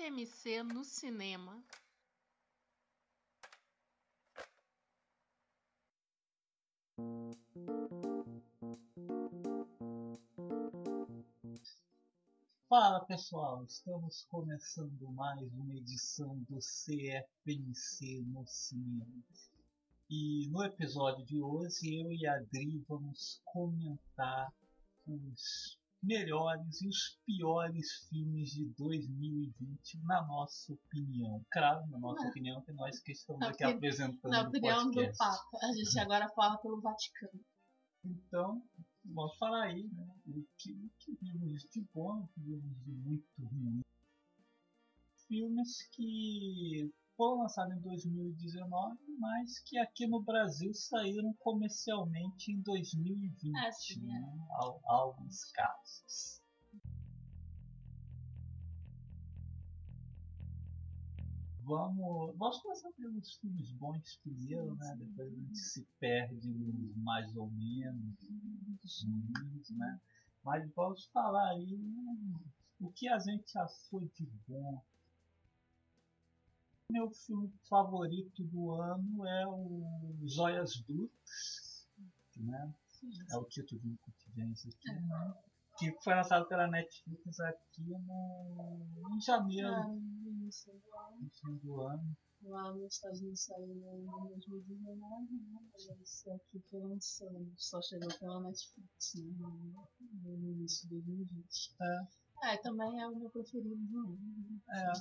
CFMC no cinema. Fala pessoal, estamos começando mais uma edição do CFNC no cinema. E no episódio de hoje eu e a Adri vamos comentar os melhores e os piores filmes de 2020, na nossa opinião. Claro, na nossa Na- opinião, que nós que estamos Na aqui opini- apresentando Na opinião do podcast. Papa. A gente agora fala pelo Vaticano. Então, vamos falar aí, né? O que, o que vimos de bom, o que vimos de muito ruim. Filmes que foram lançados em 2019, mas que aqui no Brasil saíram comercialmente em 2020, É, sim, é. né? Al- alguns casos. Vamos, vamos começar pelos filmes bons primeiro, né? Depois a gente se perde nos mais ou menos, nos ruins, né? Mas vamos falar aí né, o que a gente achou de bom. Meu filme favorito do ano é o Joias Brutas, né? É o título de contingência aqui, né? Que foi lançado pela Netflix aqui no, em janeiro Ah, no início do ano. no fim do ano. Lá nos Estados Unidos saiu em 2019, né? Mas esse aqui foi lançando. Só chegou pela Netflix né? no, no início de 2020. É. É, também é o meu preferido do ano. né? É,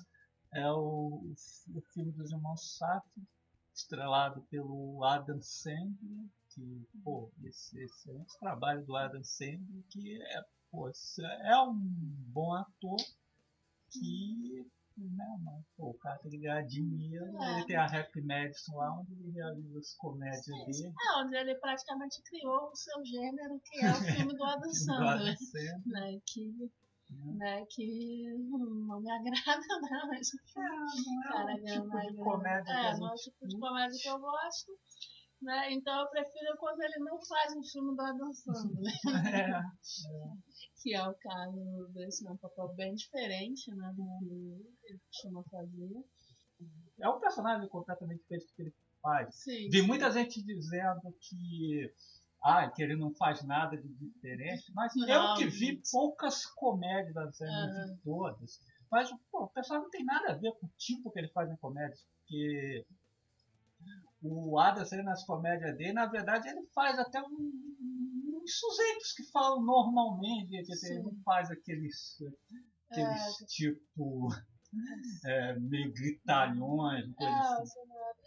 é o, o filme dos irmãos Safdie, estrelado pelo Adam Sandler, que, pô, esse excelente trabalho do Adam Sandler, que é, pô, é um bom ator que, né, mano, pô, o cara tem que ganhar dinheiro, É. ele tem a Happy Madison lá, onde ele realiza as comédias dele. É, onde ele praticamente criou o seu gênero, que é o filme do Adam do Sandler. Adam Sandler. né, que, né. né, que não me agrada, não, mas É, não é o tipo mas- de comédia que é, não é o tipo de comédia que eu gosto, né, então eu prefiro quando ele não faz um filme do Adam Sandler, É, que é o caso desse, é um papel bem diferente, né, do que ele costuma fazer. é um personagem completamente diferente do que ele faz. Sim. Vi muita gente dizendo que, ah, que ele não faz nada de diferente, mas Não, eu que vi gente. poucas comédias da série, todas. Mas pô, o personagem não tem nada a ver com o tipo que ele faz em comédias, porque o Sandler nas comédias dele, na verdade, ele faz até um, uns sujeitos que falam normalmente, ele não faz aqueles, aqueles tipo é, meio gritalhões, coisa É, assim.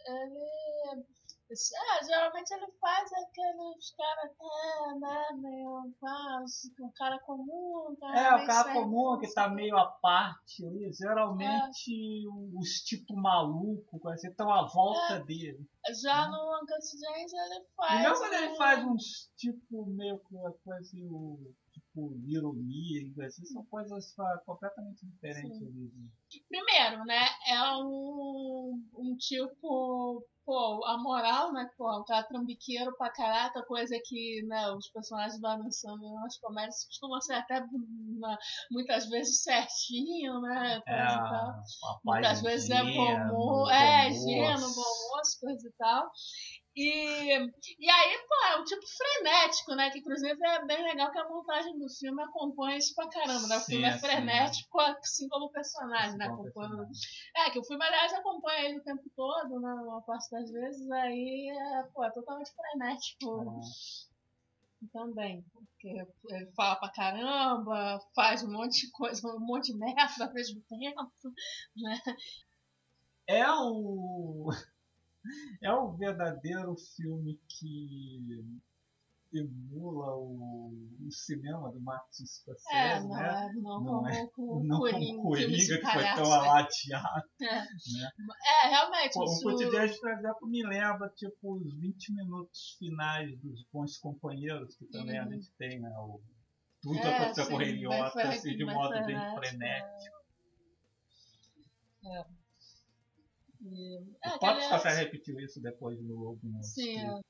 ele. É, geralmente ele faz aqueles caras até, né, meio. ah, um cara comum, um cara É, o cara comum que tá meio à parte ali, geralmente É. os tipo maluco, assim, estão à volta dele. Já no Uncut James ele E faz. mesmo quando ele faz uns tipo meio coisa assim, o, tipo ironia, coisa assim, são coisas ah, completamente diferentes? Primeiro, né? É um, um tipo. Pô, a moral, né? Pô, um cara trambiqueiro pra caraca, coisa que né, os personagens do Adam Sandler nas comédias costumam ser até né, muitas vezes certinho, né? Coisa É, e tal. Muitas vezes é bom bom é, gênio, bom moço, coisa e tal. E, e aí, pô, é um tipo frenético, né? Que inclusive é bem legal que a montagem do filme acompanha isso pra caramba, né? O Sim, filme é frenético, assim como o personagem, né? Acompanha... É, que o filme, aliás, acompanha ele o tempo todo, né? Uma parte das vezes, aí é, pô, é totalmente frenético É. também. Porque ele fala pra caramba, faz um monte de coisa, um monte de merda ao mesmo tempo, né? é o é o verdadeiro filme que emula o, o cinema do Martin Scorsese, É, não, né? é, não, Não é- como o Não Coringa, como Coringa, que foi tão né? alateado. É. né? É, realmente, Pô, o isso... Cotidiano, por exemplo, me lembra tipo, os 20 minutos finais dos Bons Companheiros, que também a Uhum. gente tem, né? O, tudo É, aconteceu com o assim, de modo bem frenético, frenético. E- O É, que Papo aliás- Scorsese repetiu isso depois no Lobo Sim, é.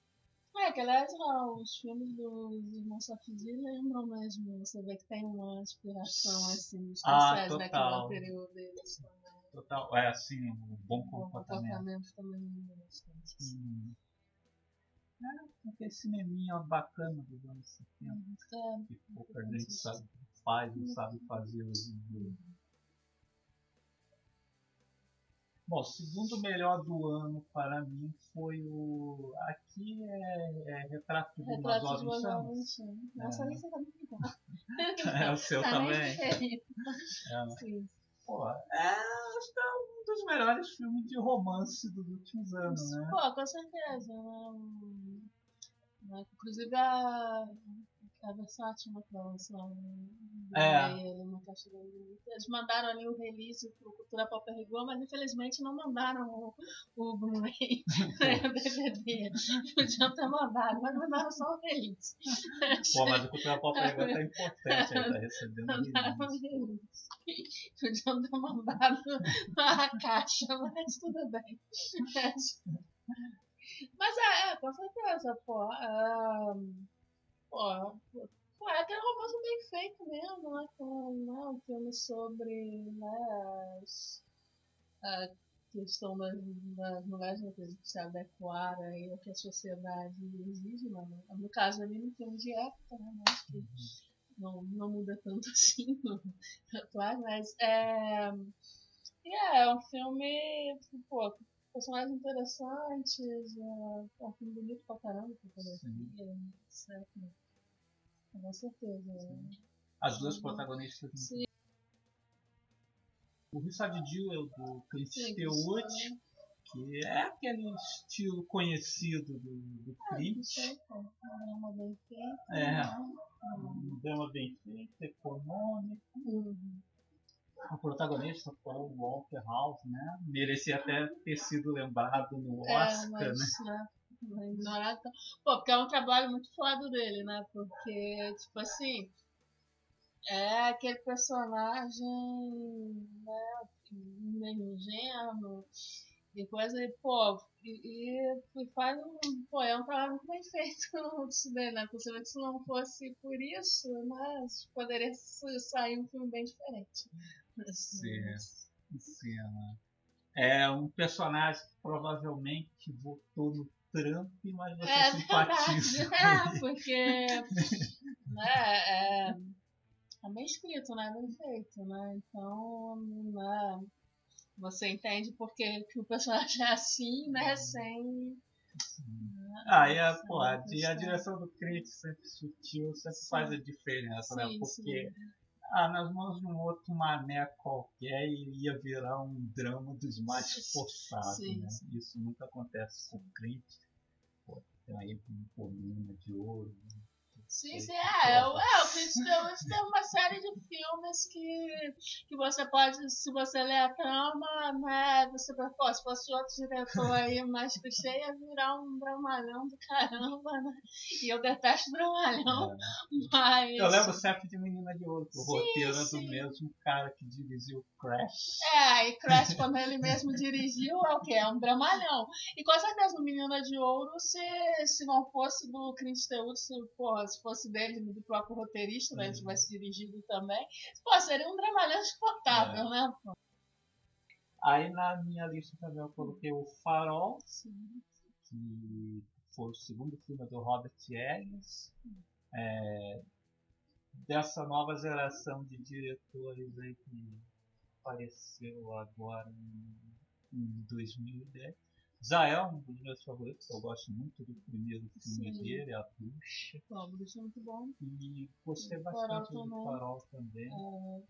É, que aliás, ó, os filmes dos irmãos Safdie lembram mesmo. Você vê que tem uma inspiração assim nos Ah, daquele total. anterior deles também. Total. É assim, um bom comportamento. comportamento também lembra bastante. Hum. É, aquele cineminha bacana dos anos 70. É, Que pouca gente sabe, faz ou sabe fazer hoje em dia. Bom, o segundo melhor do ano para mim foi o. Aqui é, é Retrato de Jovem de. Jovem Chama. Nossa, É. nem sei como que tá. É o seu Tá também. É, Sim. pô, é, acho que é um dos melhores filmes de romance dos últimos anos, né? Pô, com certeza. Né? Né? Inclusive a, a Versátil né, lançou É. ele Caixa Bonita. Eles mandaram ali o release pro Cultura Pop Rigor, mas infelizmente não mandaram o, o Blu-ray nem o DVD. Podiam ter mandado, mas mandaram só o release. Pô, mas o Cultura Pop agora tá importante, aí tá recebendo Mandaram o release. Podiam ter mandado a caixa, mas tudo bem. Mas é, é com certeza, pô. é, pô, pô, é aquele romance bem feito mesmo, né? Com, né um filme sobre né, as, a questão das, das mulheres né, se adequar aí ao que a sociedade exige, né? no, caso ali no filme de época, né? Mas que não, não muda tanto assim no atual, mas é, e é, é um filme, pô, personagens interessantes, é, é um filme bonito pra caramba, pra fotografia, certo? Com certeza. né? As duas protagonistas. Sim. O Richard Jewell do Clint Eastwood, que é aquele estilo conhecido do, do Ah, Clint. pô, é bem feita. É. né? Um drama bem feito, econômico. Uhum. O protagonista foi o Walter House, né? Merecia até ter sido lembrado no É, Oscar, mas, né? né? É. Pô, porque é um trabalho muito foda dele, né? Porque, tipo assim, é aquele personagem, né? Meio ingênuo e coisa, e, pô, e, e faz um. Pô, é um trabalho muito bem feito disso daí, né? Porque se não fosse por isso, né? Poderia sair um filme bem diferente. Sim. Cena. É um personagem que provavelmente votou no Trump, mas você É simpatiza verdade, com é, porque né, é, é bem escrito, né, bem feito, né, então né, você entende porque que o personagem é assim, né, sem... né, Ah, e a, pô, a, a direção do Clint sempre sutil, sempre Sim. faz a diferença, né? Sim, Porque sim. ah, nas mãos de um outro mané qualquer ia virar um drama dos mais forçados, né? Isso nunca acontece com o Clint. Aí um Coluna de Ouro. Sim, sim, é, é, o- é, tem uma série de filmes que, que você pode, se você ler a trama, né, você pô, se fosse outro diretor aí mais clichê, ia virar um dramalhão do caramba, né, e eu detesto dramalhão, É. mas... Eu lembro sempre de Menina de Ouro, o Sim, roteiro é do sim. mesmo cara que dirigiu Crash. É, e Crash, quando ele mesmo dirigiu, é o quê? É um dramalhão. E com certeza Menina de Ouro, se, se não fosse do Clint Eastwood, se, porra, se fosse dele, do próprio roteirista, né, ele Uhum. tivesse dirigido também, pô, seria um dramalhão exportável, É. né? pô? Aí na minha lista também eu coloquei o Farol, Sim. que foi o segundo filme do Robert Eggers. É, dessa nova geração de diretores aí que apareceu agora em, em 2010. Já é um dos meus favoritos, eu gosto muito do primeiro filme Sim. dele, A Bruxa. O bicho é muito bom. E gostei Farol bastante do também. Farol também. É,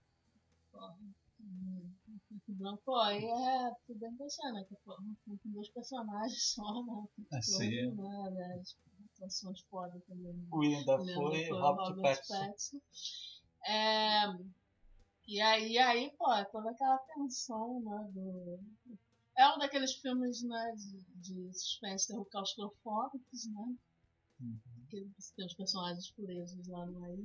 muito bom. Pô, aí é tudo bem pensando, né? Que, com dois personagens só, né? É, sim. Todo, né? As atuações foda também. né? O William Dafoe Leandro e foi o Robert Pattinson. Pattinson. É, e aí, aí, pô, é toda aquela tensão, né, do... É um daqueles filmes, né, de, de suspense terror claustrofóbicos, né, Uhum. que você tem os personagens presos lá no aí.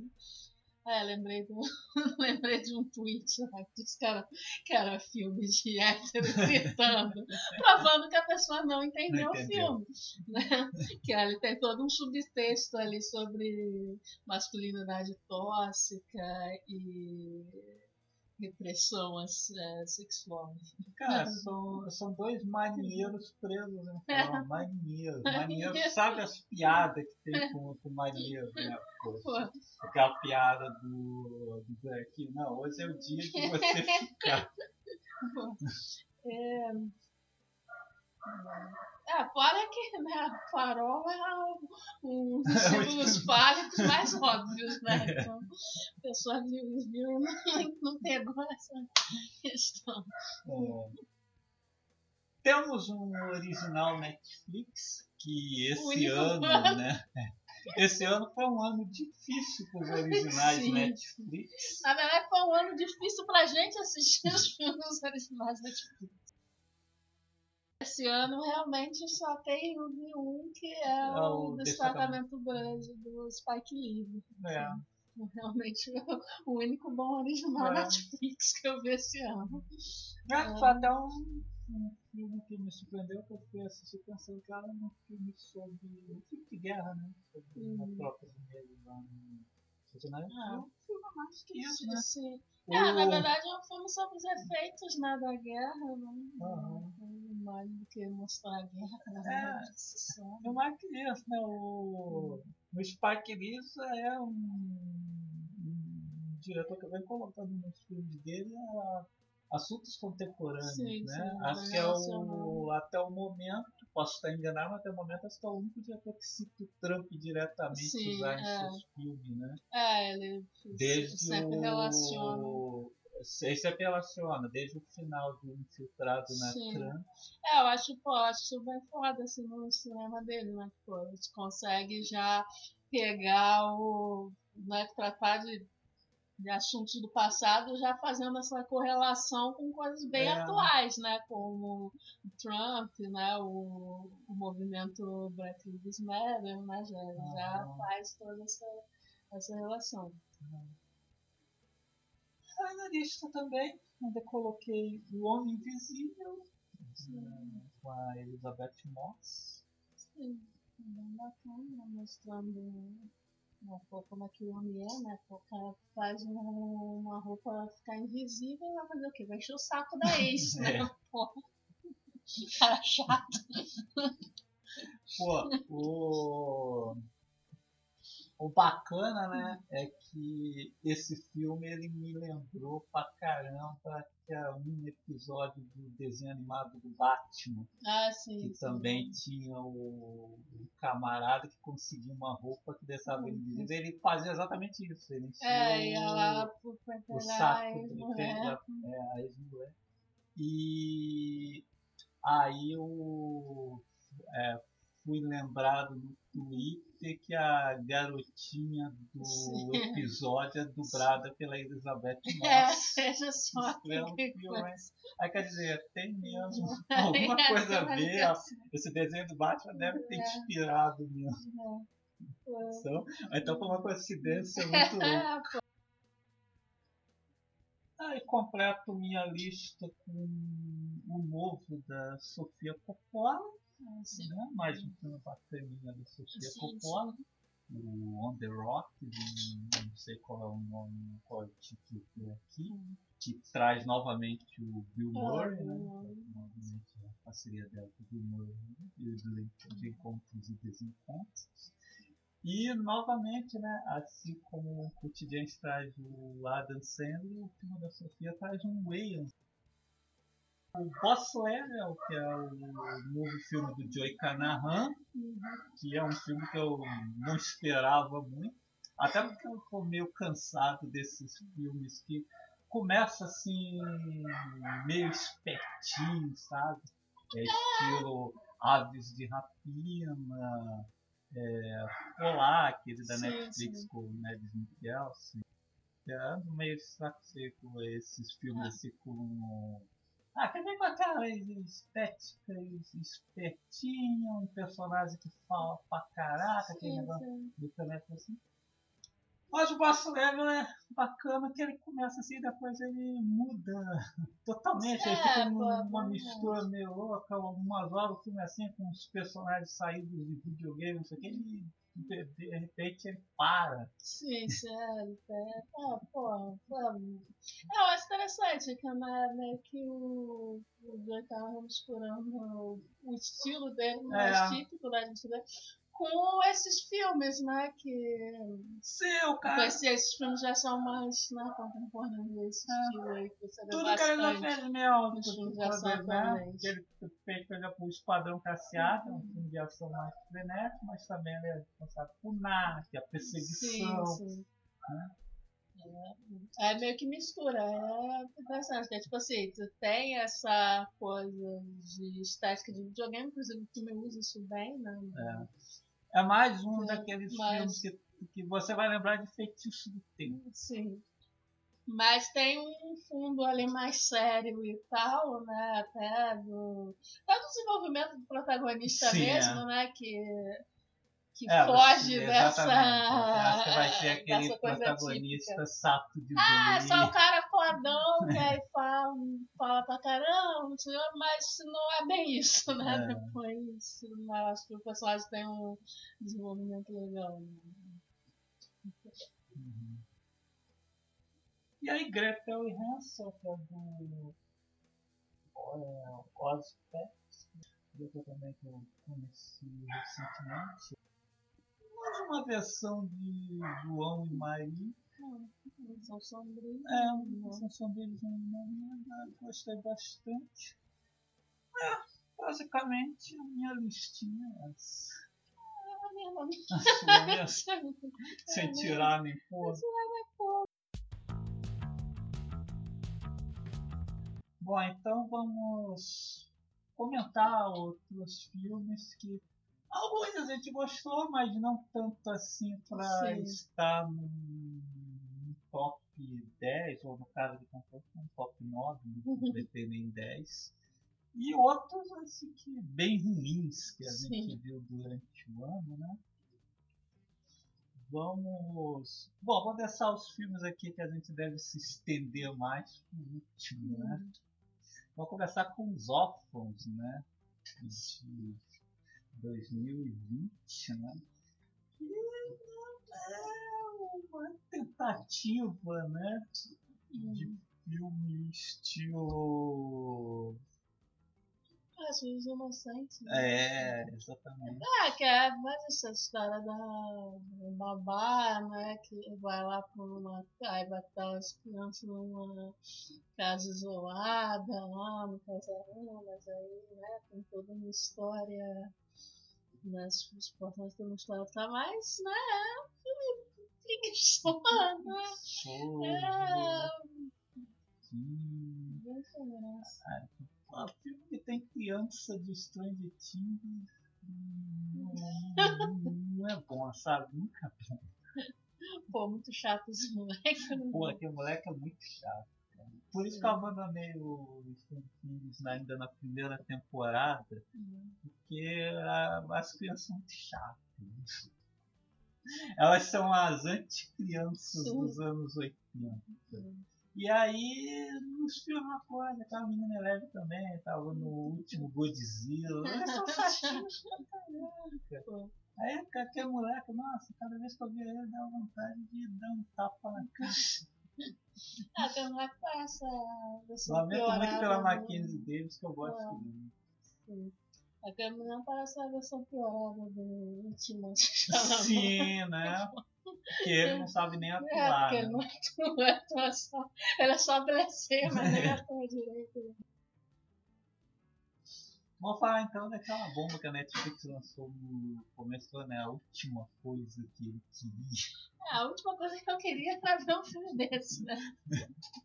É, lembrei, do, lembrei de um tweet lá que disse que era, que era filme de hétero gritando, provando que a pessoa não entendeu, não entendeu. o filme. Né? Que ele tem todo um subtexto ali sobre masculinidade tóxica e repressão é, sexual. Cara, são, são dois marinheiros presos né? Marinheiros. Marinheiros sabe as piadas que tem com, com marinheiro, né? Poxa, aquela piada do, do aqui, não, hoje é o dia que você ficar. é... É, fora que né, farol é um dos símbolos fálicos mais óbvios, né? É. Então, a pessoa viu, viu não, não pegou essa questão. É. Temos um original Netflix que esse ano, ano, né? Esse ano foi um ano difícil para os originais Sim. Netflix. Na verdade, foi um ano difícil para a gente assistir os filmes originais Netflix. Esse ano realmente só tem um que é, é o, o Destacamento Grande do Spike Lee. É. Realmente o único bom original é. Netflix que eu vi esse ano. É, é. Foi até um, um filme que me surpreendeu, porque eu fui assistir pensando que era um filme sobre. um filme de guerra, né? Sobre hum. a tropa de negros lá no. Ah, é um filme mais que isso, né? Sim. É, na verdade é um filme sobre os efeitos né, da guerra, né? Uhum. Mais do que mostrar a guerra. Né? É, não é que isso, né? O, o Spike Lee é um, um, diretor que vem colocando nos filmes dele a assuntos contemporâneos, sim, né? Sim, acho que é o, até o momento, posso estar enganado, mas até o momento acho que é o único diretor que cita o Trump diretamente sim, usar é. em seus filmes, né? É, ele desde sempre o... relaciona. Ele sempre relaciona, desde o final do Infiltrado na Trump. É, eu acho, pô, eu acho bem foda assim, no cinema dele, né? Pô, a gente consegue já pegar o. Né, tratar de de assuntos do passado, já fazendo essa correlação com coisas bem é. atuais, né? Como o Trump, né? O, o movimento Black Lives Matter, né? Já, ah. já faz toda essa, essa relação. Ah, na lista também, ainda coloquei O Homem Invisível, com a Elizabeth Moss. Sim, bem bacana, mostrando uma como é que o homem é, né? O cara faz um, uma roupa ficar invisível e vai fazer o quê? Vai encher o saco da ex, né? É. Pô. Cara chato. Pô, o o bacana, né, é que esse filme ele me lembrou pra caramba que é um episódio do desenho animado do Batman. Ah, sim. Que sim. também tinha o, o, camarada que conseguia uma roupa que deixava ele invisível. Ele fazia exatamente isso. Ele é, ia lá o, o saco dele, é, a ex-mulher. E aí o. É, fui lembrado no Twitter que a garotinha do Sim. episódio é dublada pela Elizabeth é, Moss. É, veja só. Aí quer dizer, tem mesmo alguma coisa a ver. Esse desenho do Batman deve ter é. inspirado mesmo. É. Então, então foi uma coincidência muito louca. Aí completo minha lista com o novo da Sofia Coppola Sim. Né? Mais um filme bacaninha da Sofia Coppola. O On The Rock, não sei qual é o nome, qual é o título que é aqui, que traz novamente o Bill Murray, né? novamente a parceria dela com o Bill Murray né? e os de encontros e desencontros. E novamente, né, assim como o Cotidiano traz o Adam Sandler, o filme da Sofia traz um Wayans o Boss Level, que é o novo filme do Joey Canahan, que é um filme que eu não esperava muito, até porque eu tô meio cansado desses filmes que começa assim meio espertinho, sabe? É estilo Aves de Rapina, é, Olá, aquele da sim, Netflix sim. com o Neves Mikkelsen. É meio saco seco esses filmes ah. assim com ah, quer ver com aquela estética espertinha, um personagem que fala pra caraca, aquele negócio do caneta assim. Mas o Boss Level é bacana que ele começa assim, depois ele muda totalmente. É, aí fica uma, mistura meio louca, algumas horas o filme assim, com os personagens saídos de videogame, não sei o que, e de, de repente ele para. Sim, sério. É, ah, pô, vamos. É, eu acho interessante que né, que o, o Joe tava misturando o, estilo dele, mais É. típico da gente dele, com esses filmes, né? Que com cara. esse- esses filmes já são mais né, contemporâneos desse É. estilo aí, que você Tudo que ele já fez meio nos tipo, filmes de ação né? ele fez, por exemplo, o Esquadrão Cassiata, um filme de ação mais frenético, mas também ele é responsável por NAC, a perseguição. Sim, sim. né? É, é meio que mistura, é interessante, né? Tipo assim, tu tem essa coisa de estética de videogame, inclusive o filme usa isso bem, né? É mais um Sim, daqueles mas- filmes que, que você vai lembrar de feitiço do tempo. Sim. Mas tem um fundo ali mais sério e tal, né? Até do, até do desenvolvimento do protagonista Sim, mesmo, é. né? Que, que É, foge dessa. acho que vai ser aquele protagonista típica. sapo de Ah, é boi. só o cara fodão que aí fala, fala pra caramba, não lá, mas não é bem isso, né? É. Depois, eu acho que o personagem tem um desenvolvimento legal. Né? Uhum. E aí, Gretel e Hansel, que é do é, Ozpex, eu também que eu conheci recentemente. Mais uma versão de João e Maria. Eles São sombrios. É, né? são deles eu gostei bastante. É, basicamente a minha listinha é essa. Ah, minha mãe. A sua, né? sem tirar nem pôr. Bom, então vamos comentar outros filmes que alguns a gente gostou, mas não tanto assim para estar no top 10, ou no caso de conforto, no top 9, não completei nem 10. E outros assim que bem ruins que a gente Sim. viu durante o ano, né? Vamos. Bom, vou deixar os filmes aqui que a gente deve se estender mais por último, né? Vamos começar com os órfãos, né? De 2020, né? Uma tentativa, né? De filme estilo. Ah, os inocentes. né? É, exatamente. Ah, que é mais essa história da babá, né? Que vai lá pra uma. Aí estar as crianças numa casa isolada lá no casarão, mas aí, né, tem toda uma história. Né, os os portões tem uma história tá mais, né? É um filme graça. Ah, filme que tem criança de Stranger Things não, não é bom, sabe? Nunca é bom. Pô, muito chato esse moleque. né? Pô, aquele moleque é muito chato. cara. Por isso que eu abandonei o Stranger Things ainda na primeira temporada, Hum. porque ah, as crianças são muito chatas. Elas são as anticrianças dos anos 80. E aí, nos filmes uma coisa, aquela menina Eleve também, tava no último Godzilla. São pra. Aí aquele moleque, nossa, cada vez que eu via ele, dá vontade de dar um tapa na cara. Ah, tem uma que parece a versão Lamento muito pela Mackenzie Davis, que eu gosto É. muito. Sim. A Caminhão parece a versão piorada do último. Sim, né? Porque ele não sabe nem É, atuar. porque ele né? não atua, atua só. Ele é só adolescente, mas nem atua direito. Vamos falar então daquela bomba que a Netflix lançou no começo do ano, né? A última coisa que ele queria. Ah, a última coisa que eu queria era ver um filme desse, né?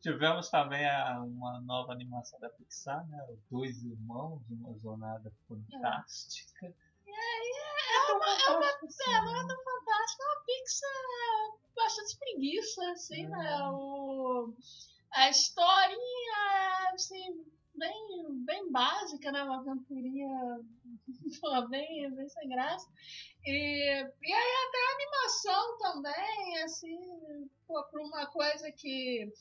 Tivemos também a- uma nova animação da Pixar, né? Os Dois Irmãos, uma jornada fantástica. É uma, é uma, é uma nada fantástica, uma Pixar bastante preguiça, assim, né? O, a historinha, assim, bem, bem básica, né? Uma aventurinha bem, bem sem graça. E, e aí até a animação também, assim, por uma coisa que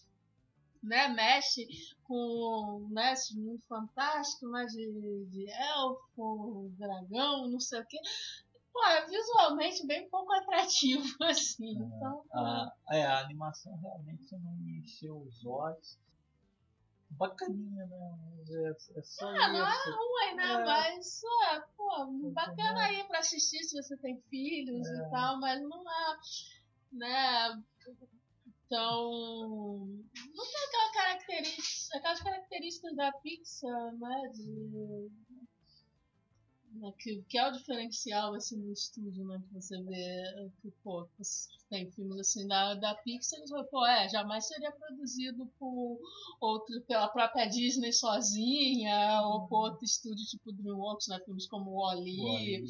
né, mexe com né, esse mundo fantástico, né, de, de elfo, dragão, não sei o quê. Pô, é visualmente bem pouco atrativo, assim. É, então, a, é, a animação realmente não me encheu os olhos bacaninha, né? É, é só ah, isso. não é ruim, né? É. Mas, é, pô, bacana aí pra assistir se você tem filhos é. e tal, mas não é, né? Então, não tem aquela característica, aquelas características da Pixar, né? De né, que, que é o diferencial assim, do estúdio, né? Que você vê que, pô, tem filmes assim da, da Pixar, você pô, é, jamais seria produzido por outro, pela própria Disney sozinha, ou por outro estúdio tipo DreamWorks, né? Filmes como Wall-E,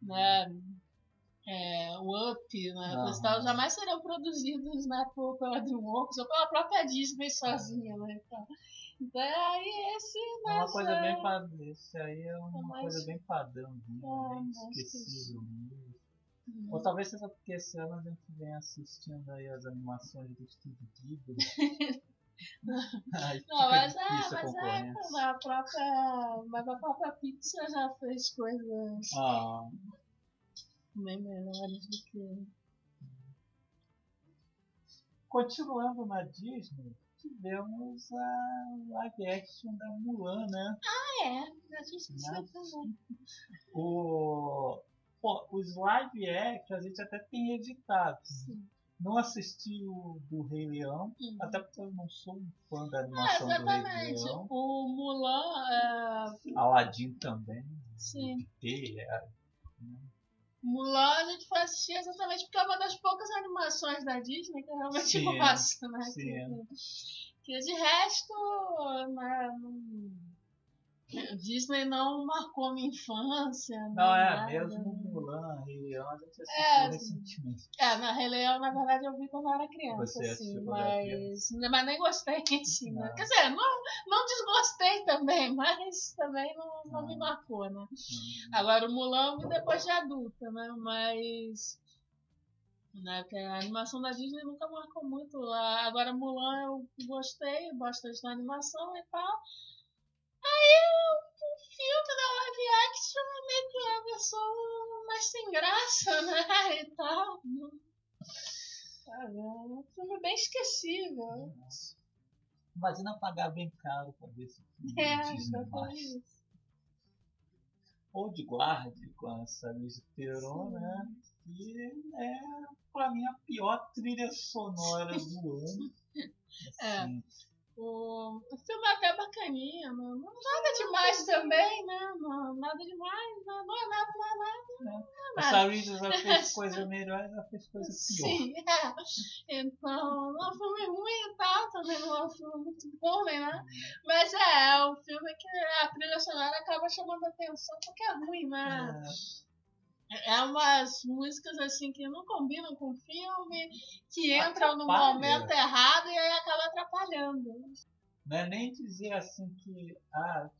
né? É, o Up, né? Ah, tal, jamais seriam produzidos né, por, pela DreamWorks ou pela própria Disney sozinha, né? Então, então aí esse. É uma coisa bem padrão. Esse aí é uma é coisa bem padrãozinha, é, bem esquecível mesmo. Hum. Ou talvez seja porque esse ano a gente vem assistindo aí as animações do Steve Ghibli. Ai, não, mas, é, mas é, a própria, mas a própria Pixar já fez coisas ah. Bem melhores do que. Continuando na Disney, tivemos a live action da Mulan, né? Ah, é. A gente né? também. O, pô, os live action a gente até tem editado. Sim. Não assisti o do Rei Leão, uhum. até porque eu não sou um fã da animação ah, do Rei Leão. O Mulan. É... Aladdin também. Sim. Mulan a gente foi assistir exatamente porque é uma das poucas animações da Disney que eu realmente sim, gosto, né? Sim. Que, que de resto, né, Disney não marcou minha infância. Não, é nada. mesmo Mulan, Rei Leão, a gente assistiu é, recentemente. É, na Rei Leão, na verdade, eu vi quando eu era criança, Você assim, mas, mas nem gostei, assim, né? Quer dizer, não, não desgostei também, mas também não, não me marcou, né? Hum. Agora o Mulan eu vi depois de adulta, né? Mas. Né, que a animação da Disney nunca marcou muito. Agora Mulan eu gostei, gosto da animação e tal. Aí o filme da live action é meio que a versão mais sem graça, né? E tal. Tá vendo? Um filme bem esquecível. Imagina pagar bem caro pra ver esse filme. É, exatamente. Ou de guarde com essa Luiz Peron, né? Que é, pra mim, a pior trilha sonora do ano. É. Assim, é. O, o filme é até bacaninha, não nada demais também, né? Não, nada demais, não, não é nada, não é nada. Não é nada. A Sarita já fez coisa melhor, já fez coisa pior. Sim, é. Então, não é um filme ruim e tal, também não é um filme muito bom, né? Mas é, é um filme que a trilha sonora acaba chamando atenção porque é ruim, né? É é umas músicas assim que não combinam com o filme, que entram no momento errado e aí acaba atrapalhando. Não é nem dizer assim que, ah,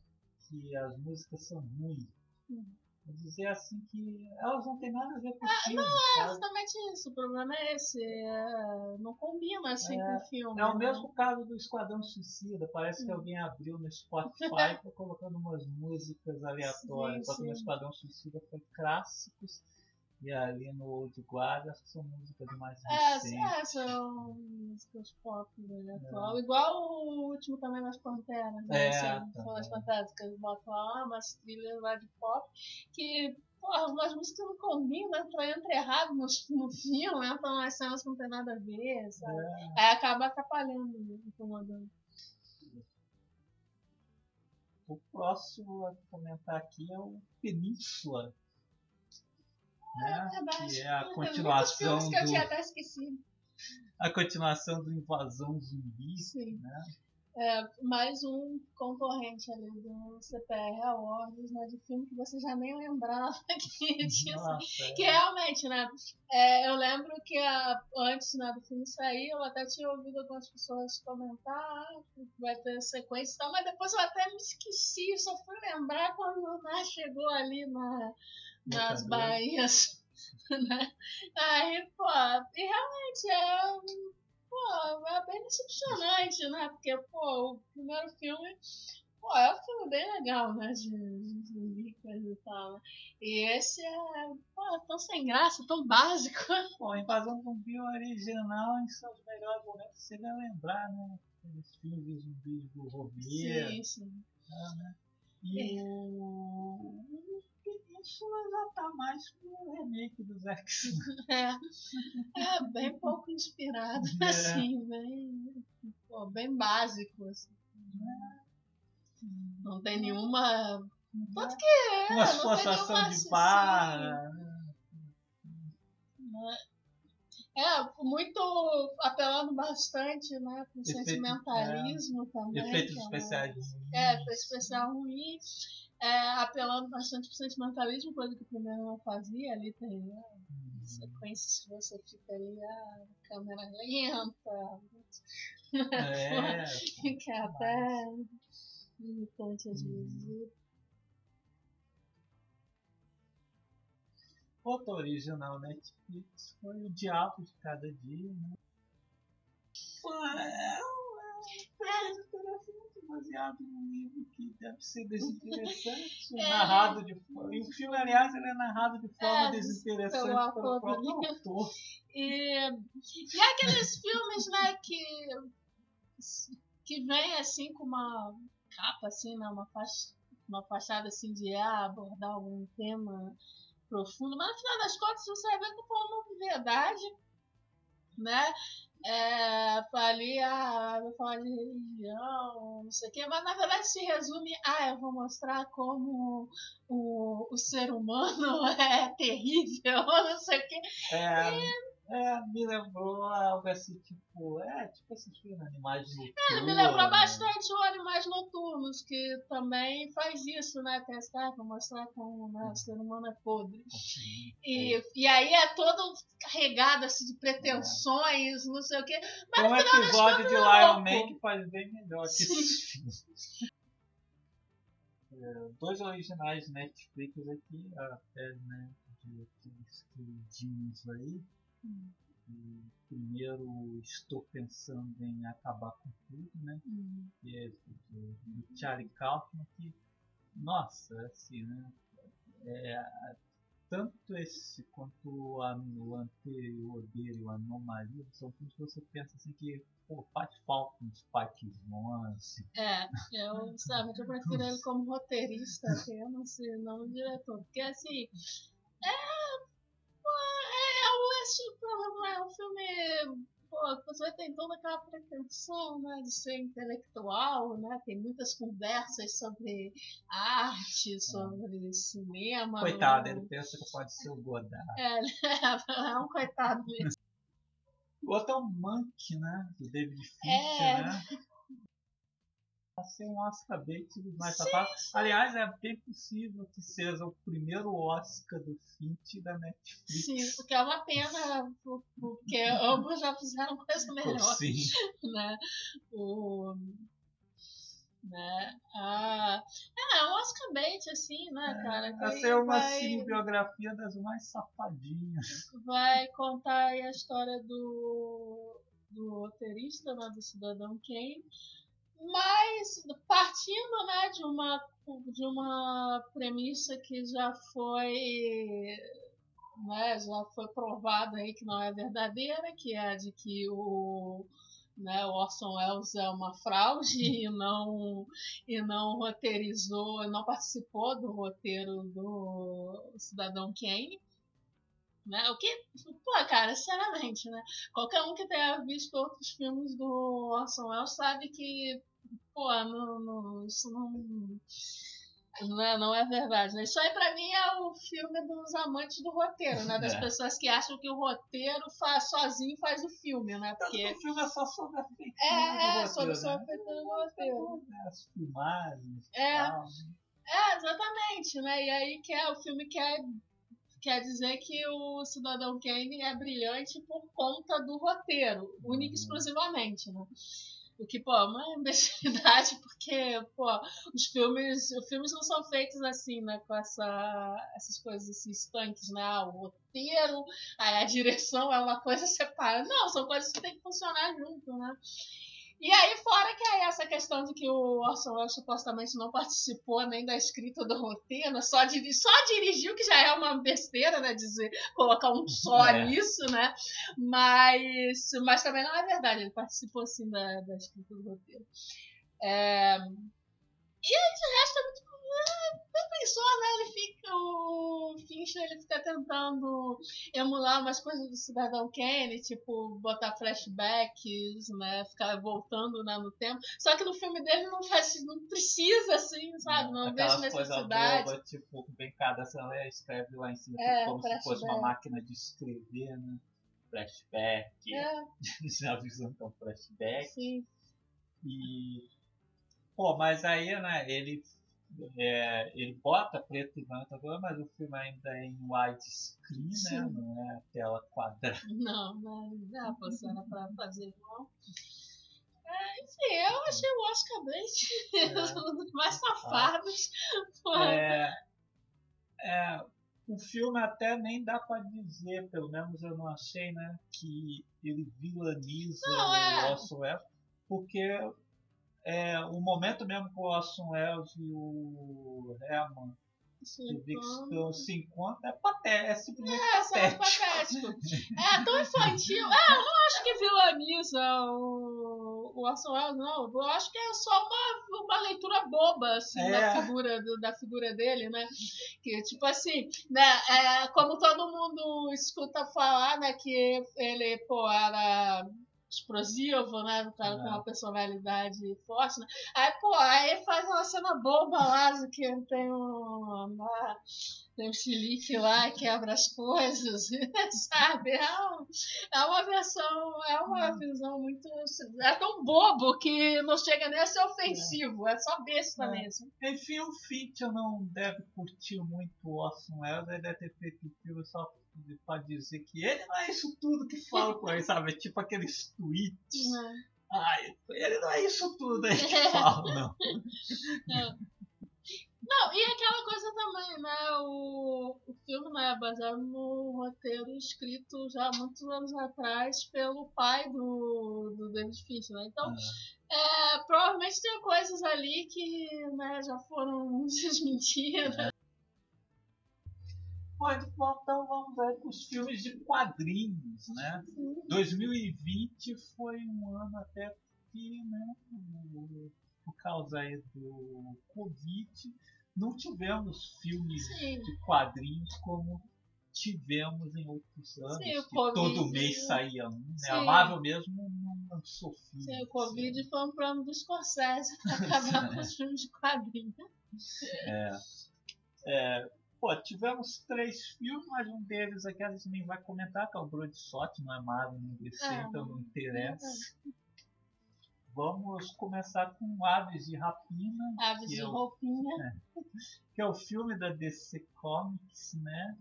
que as músicas são ruins. Hum dizer assim que elas não têm nada a ver com o ah, filme. Não, é exatamente isso. O problema é esse. É, não combina assim é, com o filme. É o né? mesmo caso do Esquadrão Suicida. Parece que hum. alguém abriu no Spotify e colocando umas músicas aleatórias. Só que no Esquadrão Suicida foi clássicos e ali no Old Guard, acho que são músicas mais é, recentes. É, são músicas pop né, atual. É. Igual o último também nas Panteras, né? É, são as Panteras que eles botam lá, umas trilhas lá de pop, que porra, umas músicas não combinam, entra, entra errado no, no filme, entram umas cenas que não tem nada a ver, sabe? É. Aí acaba atrapalhando, incomodando. O próximo a comentar aqui é o Península né? É que é a continuação do... Que eu tinha até esquecido. A continuação do Invasão Zumbi, Sim. né? É, mais um concorrente ali do CPR Awards, né, de filme que você já nem lembrava que tinha. É. Que realmente, né? é, eu lembro que a- antes né, do filme sair, eu até tinha ouvido algumas pessoas comentar ah, que vai ter sequência e tal, mas depois eu até me esqueci, só fui lembrar quando né, chegou ali na, nas Locadora. Bahias. Né? Aí, pô, e realmente é, pô, é bem decepcionante, né? Porque, pô, o primeiro filme, pô, é um filme bem legal, né? De, de e coisa e tal, né? E esse é, pô, tão sem graça, tão básico. Bom, Invasão Zumbi original em seus melhores momentos, você vai lembrar, né? Aqueles filmes de zumbis do Romero. Sim, sim. né? E É. o. o Península já tá mais pro remake dos X-Men. É, é bem pouco inspirado, É. assim, bem, pô, bem básico, assim. Não tem nenhuma. Tanto que é, Uma forçação de barra. né? É, muito apelando bastante, né, pro Efeito- sentimentalismo também. Efeitos é especiais. É, efeito especial ruim. É, apelando bastante pro sentimentalismo, coisa que o primeiro não fazia. Ali tem né, sequências que você fica ali, a câmera lenta, É. que é até irritante às vezes. Outra original Netflix foi O Diabo de Cada Dia, né? Pô, é, é um interessante, baseado num livro que deve ser desinteressante, É. narrado de forma. E o filme, aliás, ele é narrado de forma É, desinteressante pelo autor próprio autor. E, e é aqueles filmes, né, que, que vem assim com uma capa, assim, né, uma, fach, uma fachada assim de ah, abordar algum tema profundo, mas no final das contas você vai ver que foi uma obviedade, né? É, foi ali, ah, vou falar de religião, não sei o quê, mas na verdade se resume, ah, eu vou mostrar como o, o ser humano é terrível, não sei o quê. É, é, me lembrou algo assim, tipo, é, tipo esses filmes animais de É, me lembrou bastante o Animais Noturnos, que também faz isso, né? Tem essa pra mostrar como né, o ser humano é podre. E, e aí é todo carregado assim, de pretensões, não sei o quê. Tem um episódio de é Lion. Man que faz bem melhor que esses filmes. É, dois originais Netflix aqui, até né, de queridinhos aí. E primeiro estou pensando em acabar com tudo, né? Hum, Que é do, do Charlie Kaufman que, nossa, assim, né? É, tanto esse quanto a, o anterior dele, o Anomalia, são filmes que você pensa assim que pô, faz falta um Spike Jonze. É, eu, sabe, eu prefiro ele como roteirista apenas, e não diretor. Porque assim, é. O- esse problema é um filme. Pô, você tem toda aquela pretensão né, de ser intelectual, né? Tem muitas conversas sobre arte, sobre cinema. Coitado, no- ele pensa que pode ser o Godard. É, é um coitado mesmo. O outro é o Monk, né? Do David Fincher, É. né? Vai ser um Oscar bait dos mais safados. Aliás, é bem possível que seja o primeiro Oscar do Fincher da Netflix. Sim, porque é uma pena, por- porque ambos já fizeram coisa melhor. Sim. né? O, né? Ah, é, um Oscar bait, assim, né, cara? Que Vai ser uma vai, cinebiografia das mais safadinhas. vai contar aí a história do, do roteirista, né, do Cidadão Kane, mas partindo, né, de uma, de uma premissa que já foi né, já foi provado aí que não é verdadeira, que é a de que o, né, Orson Welles é uma fraude e não, e não roteirizou, não participou do roteiro do Cidadão Kane. Né? O que, pô, cara, sinceramente, né? Qualquer um que tenha visto outros filmes do Orson Welles sabe que, pô, não, não, isso não. Não é, não é verdade, né? Isso aí pra mim é o filme dos amantes do roteiro, né? Das É. pessoas que acham que o roteiro faz, sozinho faz o filme, né? Porque. O filme é só sobre a feitura É, é, do sobre roteiro, sobre a feitura do roteiro. né? As filmagens É. tal. É, exatamente, né? E aí que é, o filme quer, quer dizer que o Cidadão Kane é brilhante por conta do roteiro, única e exclusivamente, né? O que, pô, é uma imbecilidade, porque, pô, os filmes, os filmes não são feitos assim, né? Com essa, essas coisas assim, estanques, né? Ah, o roteiro, aí a direção é uma coisa separada. Não, são coisas que tem que funcionar junto, né? E aí, fora que é essa questão de que o Orson Welles supostamente não participou nem da escrita do roteiro, só, diri só dirigiu, que já é uma besteira, né? Dizer, colocar um só É. nisso, né? Mas, mas também não é verdade, ele participou sim da, da escrita do roteiro. É... E aí, de resto, é muito. É, pensou, né? Ele fica. O Fincher ele fica tentando emular umas coisas do Cidadão Kane, tipo, botar flashbacks, né? Ficar voltando né, no tempo. Só que no filme dele não faz. Não precisa, assim, sabe? Não Aquelas vejo necessidade. bobas, tipo, vem cada cena escreve lá em cima, É, tipo, como se fosse uma máquina de escrever, né? Flashback, É, já avisando que é um flashback. sim. E. Pô, mas aí, né, ele. É, ele bota preto e branco agora, mas o filme ainda é em widescreen, né? Não é tela quadrada. Não, não dá pra cena pra fazer igual. É, enfim, eu achei o Oscar um dos mais safados. É, é, o filme até nem dá pra dizer, pelo menos eu não achei, né, que ele vilaniza Não, é. o Orson Welles, porque é, o momento mesmo que o Orson Welles e o Herman Sim, estão se encontram é, paté, é simplesmente É, patético. patético. É tão infantil. É, eu não acho que vilaniza o, o Orson Welles, não. Eu acho que é só uma, uma leitura boba, assim, É. da, figura, do- da figura dele, né? Que, tipo assim, né, é, como todo mundo escuta falar, né, que ele, pô, era explosivo, né? O cara com É. uma personalidade forte, né? Aí, pô, aí faz uma cena boba lá, que tem um. uma- tem um xilique lá, quebra as coisas, sabe? É, um- é uma versão, é uma visão muito. É tão bobo que não chega nem a ser ofensivo, é só besta É. mesmo. Enfim, o Fincher não deve curtir muito o Orson Welles, ele deve ter feito o filme só pra dizer que ele não é isso tudo que fala com ele, sabe? Tipo aqueles tweets. né? Ai, ele não é isso tudo aí que fala, não. Não, e aquela coisa também, né? O, o filme né, é baseado no roteiro escrito já muitos anos atrás pelo pai do, do David Fincher, né? Então, é, provavelmente tem coisas ali que né, já foram desmentidas. Pode, bom, então vamos aí para os filmes de quadrinhos, né? 2020 foi um ano até que, né, por causa aí do Covid, não tivemos filmes Sim. de quadrinhos como tivemos em outros anos. Sim, que Covid- todo mês saía um, né? A Sim. Marvel mesmo não lançou filme. Sim, o Covid foi um plano do Scorsese pra acabar com os filmes de quadrinhos. É, pô, tivemos três filmes, mas um deles aqui a gente nem vai comentar, que é o Bloodshot, não é Marvel nem DC, Ah, então não interessa. Vamos começar com Aves de Rapina, Aves que de é o- roupinha. que é o filme da DC Comics, né?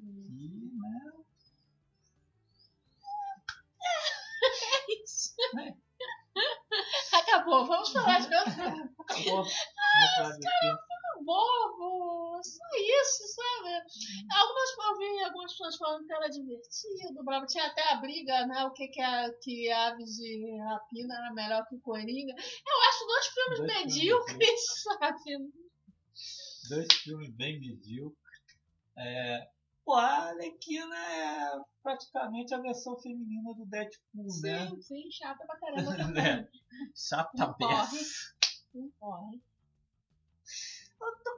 E, né? É isso. Acabou, vamos falar de outro Acabou. Vamos falar de filme. bobo. Só isso, sabe? Algumas eu vi algumas pessoas falando que era divertido, bravo. Tinha até a briga, né? O que, que, é, que Aves de Rapina era melhor que Coringa. Eu acho dois filmes Dois filmes medíocres, sabe? Dois filmes bem medíocres. É, pô, a Arlequina é praticamente a versão feminina do Deadpool, né? Sim, sim, chata pra caramba É. também. Chata Não beça. Não corre.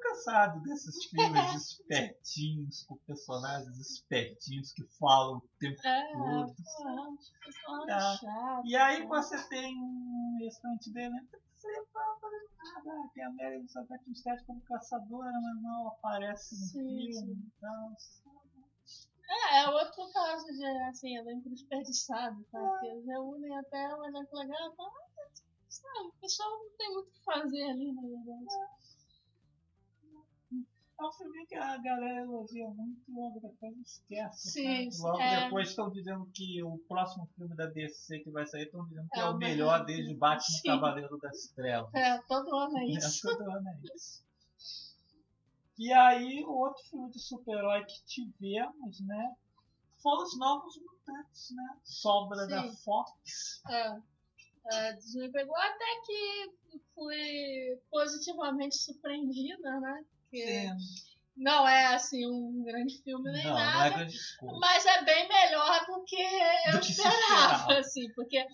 Cansado desses filmes espertinhos, com personagens espertinhos que falam o tempo É, todo. pô, pessoal Tá. chato. E aí você tem um restante dele, não precisa fazer nada. Tem a Mary Elizabeth Winstead como caçadora, mas não aparece no filme. Então, É, é outro caso de, assim, elenco desperdiçado, tá? Porque eles reúnem até o elenco legal, então, sabe, o pessoal não tem muito o que fazer ali, na verdade. é um filme que a galera elogia muito e logo depois esquece. Sim, né? Logo é. depois estão dizendo que o próximo filme da DC que vai sair estão dizendo que é, É o melhor melhor. desde Batman Sim. Cavaleiro das Trevas. É, todo ano é É, isso. todo ano é isso. E aí, o outro filme de super-herói que tivemos, né? Foram os Novos Mutantes, né? Sobra da Sim. Fox. É. É, Disney pegou até que fui positivamente surpreendida, né? Que Sim. não é assim um grande filme nem Não, não é nada. grande escolha. Mas é bem melhor do que eu Do que esperava, esperava. assim, porque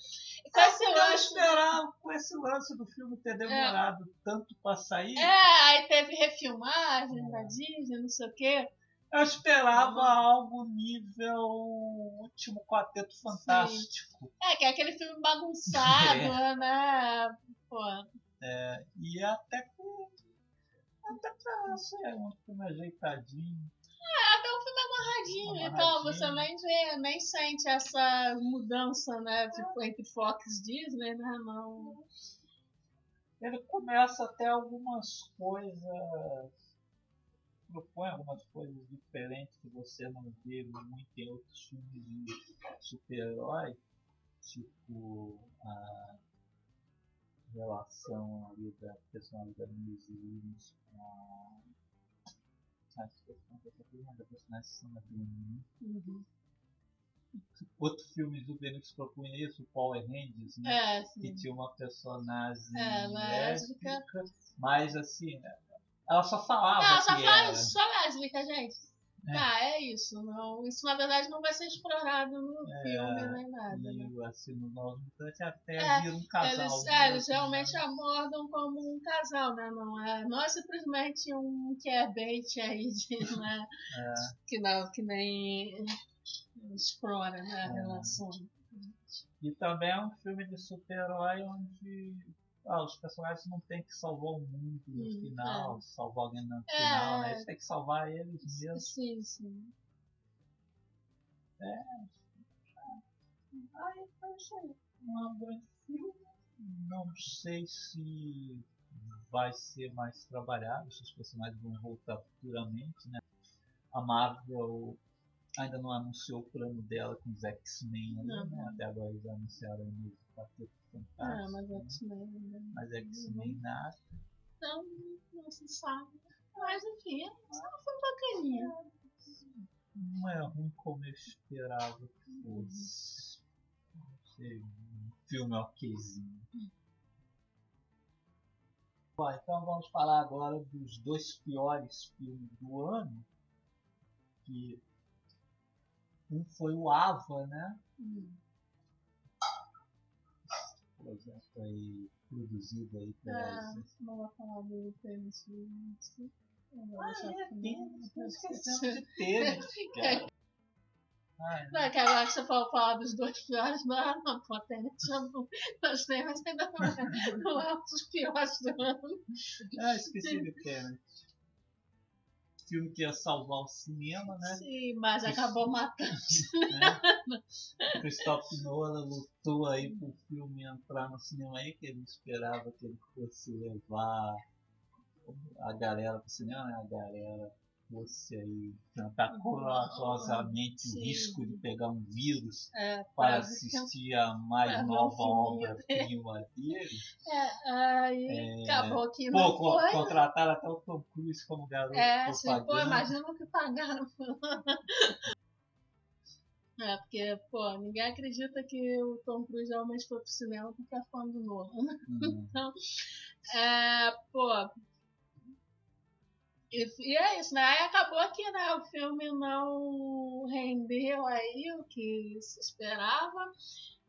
com esse Eu lance. esperava com esse lance do filme ter demorado tanto pra sair. É, aí teve refilmagem da Disney, não sei o quê. Eu esperava Uhum. algo nível Último Quarteto Fantástico. É, que é aquele filme bagunçado, né? Pô, E até. Até pra ser um filme ajeitadinho. até o filme amarradinho, então Amarradinho. você nem vê, nem sente essa mudança, né? Tipo, entre Fox e Disney, né? Não. Ele começa até algumas coisas. propõe algumas coisas diferentes que você não vê muito em outros filmes de super-herói, tipo a relação ali da personagem da Maisie Williams com a. Ah, esqueci o nome da personagem Sana Green. Uhum. Outro filme do Benix propunha isso, o Power Rangers, né? É, que tinha uma personagem É, lésbica. lésbica, mas assim, né, ela só falava Não, só que fala era. isso, só lésbica, gente. É. Tá, é isso. Não, isso na verdade não vai ser explorado no É, filme nem nada. Né? E assim, no Novos Mutantes até É, vira um casal. Eles, né? é, eles realmente abordam como um casal, né? Não é, não é simplesmente um que é bait aí de, né? É, que, não, que nem explora né, a É. relação. e também é um filme de super-herói onde ah, os personagens não tem que salvar o mundo no Hum, final, salvar alguém no É. final, né? Eles têm que salvar eles mesmos. Sim, sim. Aí foi isso aí. Um grande filme. Não sei se vai ser mais trabalhado, se os personagens vão voltar futuramente, né? A Marvel ainda não anunciou o plano dela com os X-Men, né? Até agora eles anunciaram o Quarteto Ah, Fantástico. mas né? X-Men. né? Mas X-Men nada. Então, não se sabe. Mas enfim, é filme bacaninha. Não é ruim como eu esperava que fosse. Não um filme okzinho. Bom, então vamos falar agora dos dois piores filmes do ano. Que um foi o Ava, né? Hum. Projeto aí produzido aí pela. Ah, não vou falar do Tênis. Ah, é, Tenet, tô esquecendo de Tenet, cara. Ai, Não, é que agora que você falou falar dos dois piores, não, não, pô, Tênis eu não gostei, mas ainda não é, não é um dos piores do ano. Ah, esqueci de Tenet. Filme que ia salvar o cinema, né? Sim, mas acabou matando. né? Christopher Nolan lutou aí pro filme entrar no cinema aí, que ele esperava que ele fosse levar a galera pro cinema, né? A galera fosse aí enfrentar corajosamente o risco de pegar um vírus É, para assistir a mais nova obra-prima dele. É, aí É, acabou que Pô, não co- foi. contrataram até o Tom Cruise como garoto É, sim, pô, propaganda. imagina o que pagaram. É, porque, pô, ninguém acredita que o Tom Cruise realmente foi pro cinema porque é fã do novo, né? Hum. É, pô. E, e é isso, né? Aí acabou que né, o filme não rendeu aí o que se esperava.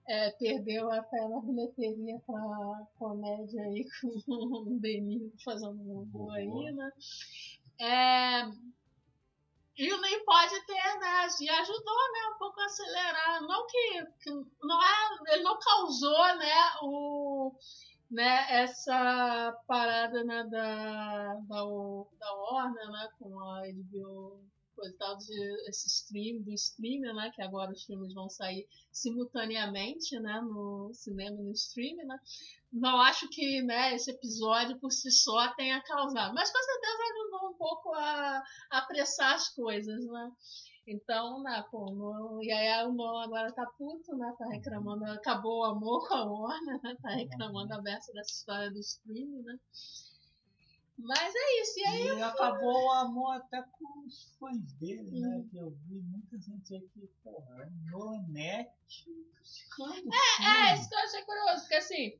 é, perdeu até na bilheteria pra comédia aí com o Denis fazendo um gol aí, né? É, e nem pode ter, né? E ajudou, né, um pouco a acelerar. Não que, que não é, ele não causou, né, o, né, essa parada né, da, da, da Warner, né, com a HBO coisa tal esse stream do streaming, né, que agora os filmes vão sair simultaneamente, né, no cinema e no streaming, né. Não acho que, né, esse episódio por si só tenha causado, mas com certeza ajudou um pouco a, a apressar as coisas, né. Então, né, pô, no, e aí o Nolan agora tá puto, né? Tá reclamando, acabou o amor com a Warner, né? Tá reclamando a beça dessa história do streaming, né? Mas é isso, e aí. E acabou o amor até com os fãs dele, né? hum. né? Que eu vi muita gente aqui, porra, Nolanete. É, é, isso que eu achei curioso, porque assim,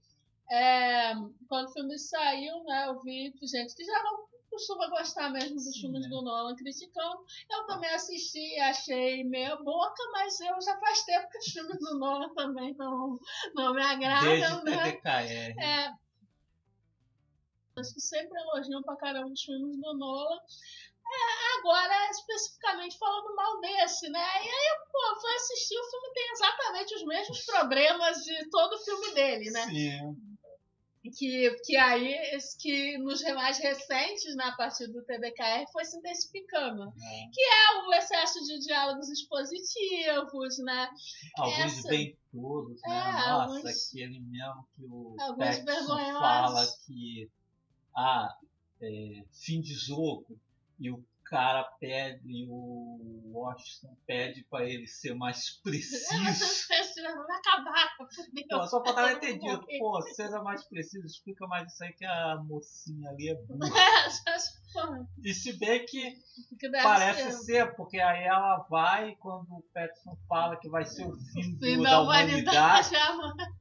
é, quando o filme saiu, né, eu vi gente que já não costuma gostar mesmo dos Sim, filmes é. do Nolan criticando. Eu também assisti achei meia boca, mas eu já faz tempo que os filmes do Nolan também não, não me agradam. Desde né? TDKR. É, acho que sempre elogiam pra caramba os filmes do Nolan. É, agora, especificamente falando mal desse, né? E aí, pô, fui assistir, o filme tem exatamente os mesmos problemas de todo o filme dele, né? Sim que, que aí que nos mais recentes, na né, partir do TBKR, foi se intensificando. É. Que é o excesso de diálogos expositivos, né? Alguns Essa... bem todos, né? É, Nossa, alguns... aquele mesmo que o Petson fala que ah, é, fim de jogo e o cara pede, o Washington pede para ele ser mais preciso. Vai acabar, Pô, só pra dar entendido. Pô, seja mais preciso, explica mais isso aí que a mocinha ali é burra. e se bem que, que parece ser. ser. porque aí ela vai quando o Peterson fala que vai ser o fim, do, da humanidade.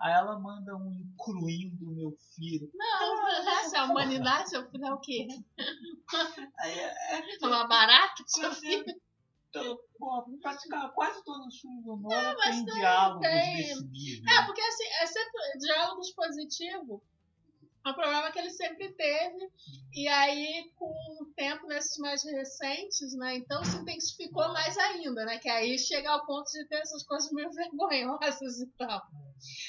Aí ela manda um incluindo meu filho. Não, ah, essa é a humanidade, seu filho é o quê? Aí é, uma barata, seu filho? Pô, quase todos os filmes do Nolan tem diálogos tem. desse nível. É, porque assim, é sempre diálogos positivos o problema é que ele sempre teve, e aí com o tempo nesses mais recentes, né, então se intensificou mais ainda, né, que aí chega ao ponto de ter essas coisas meio vergonhosas e tal.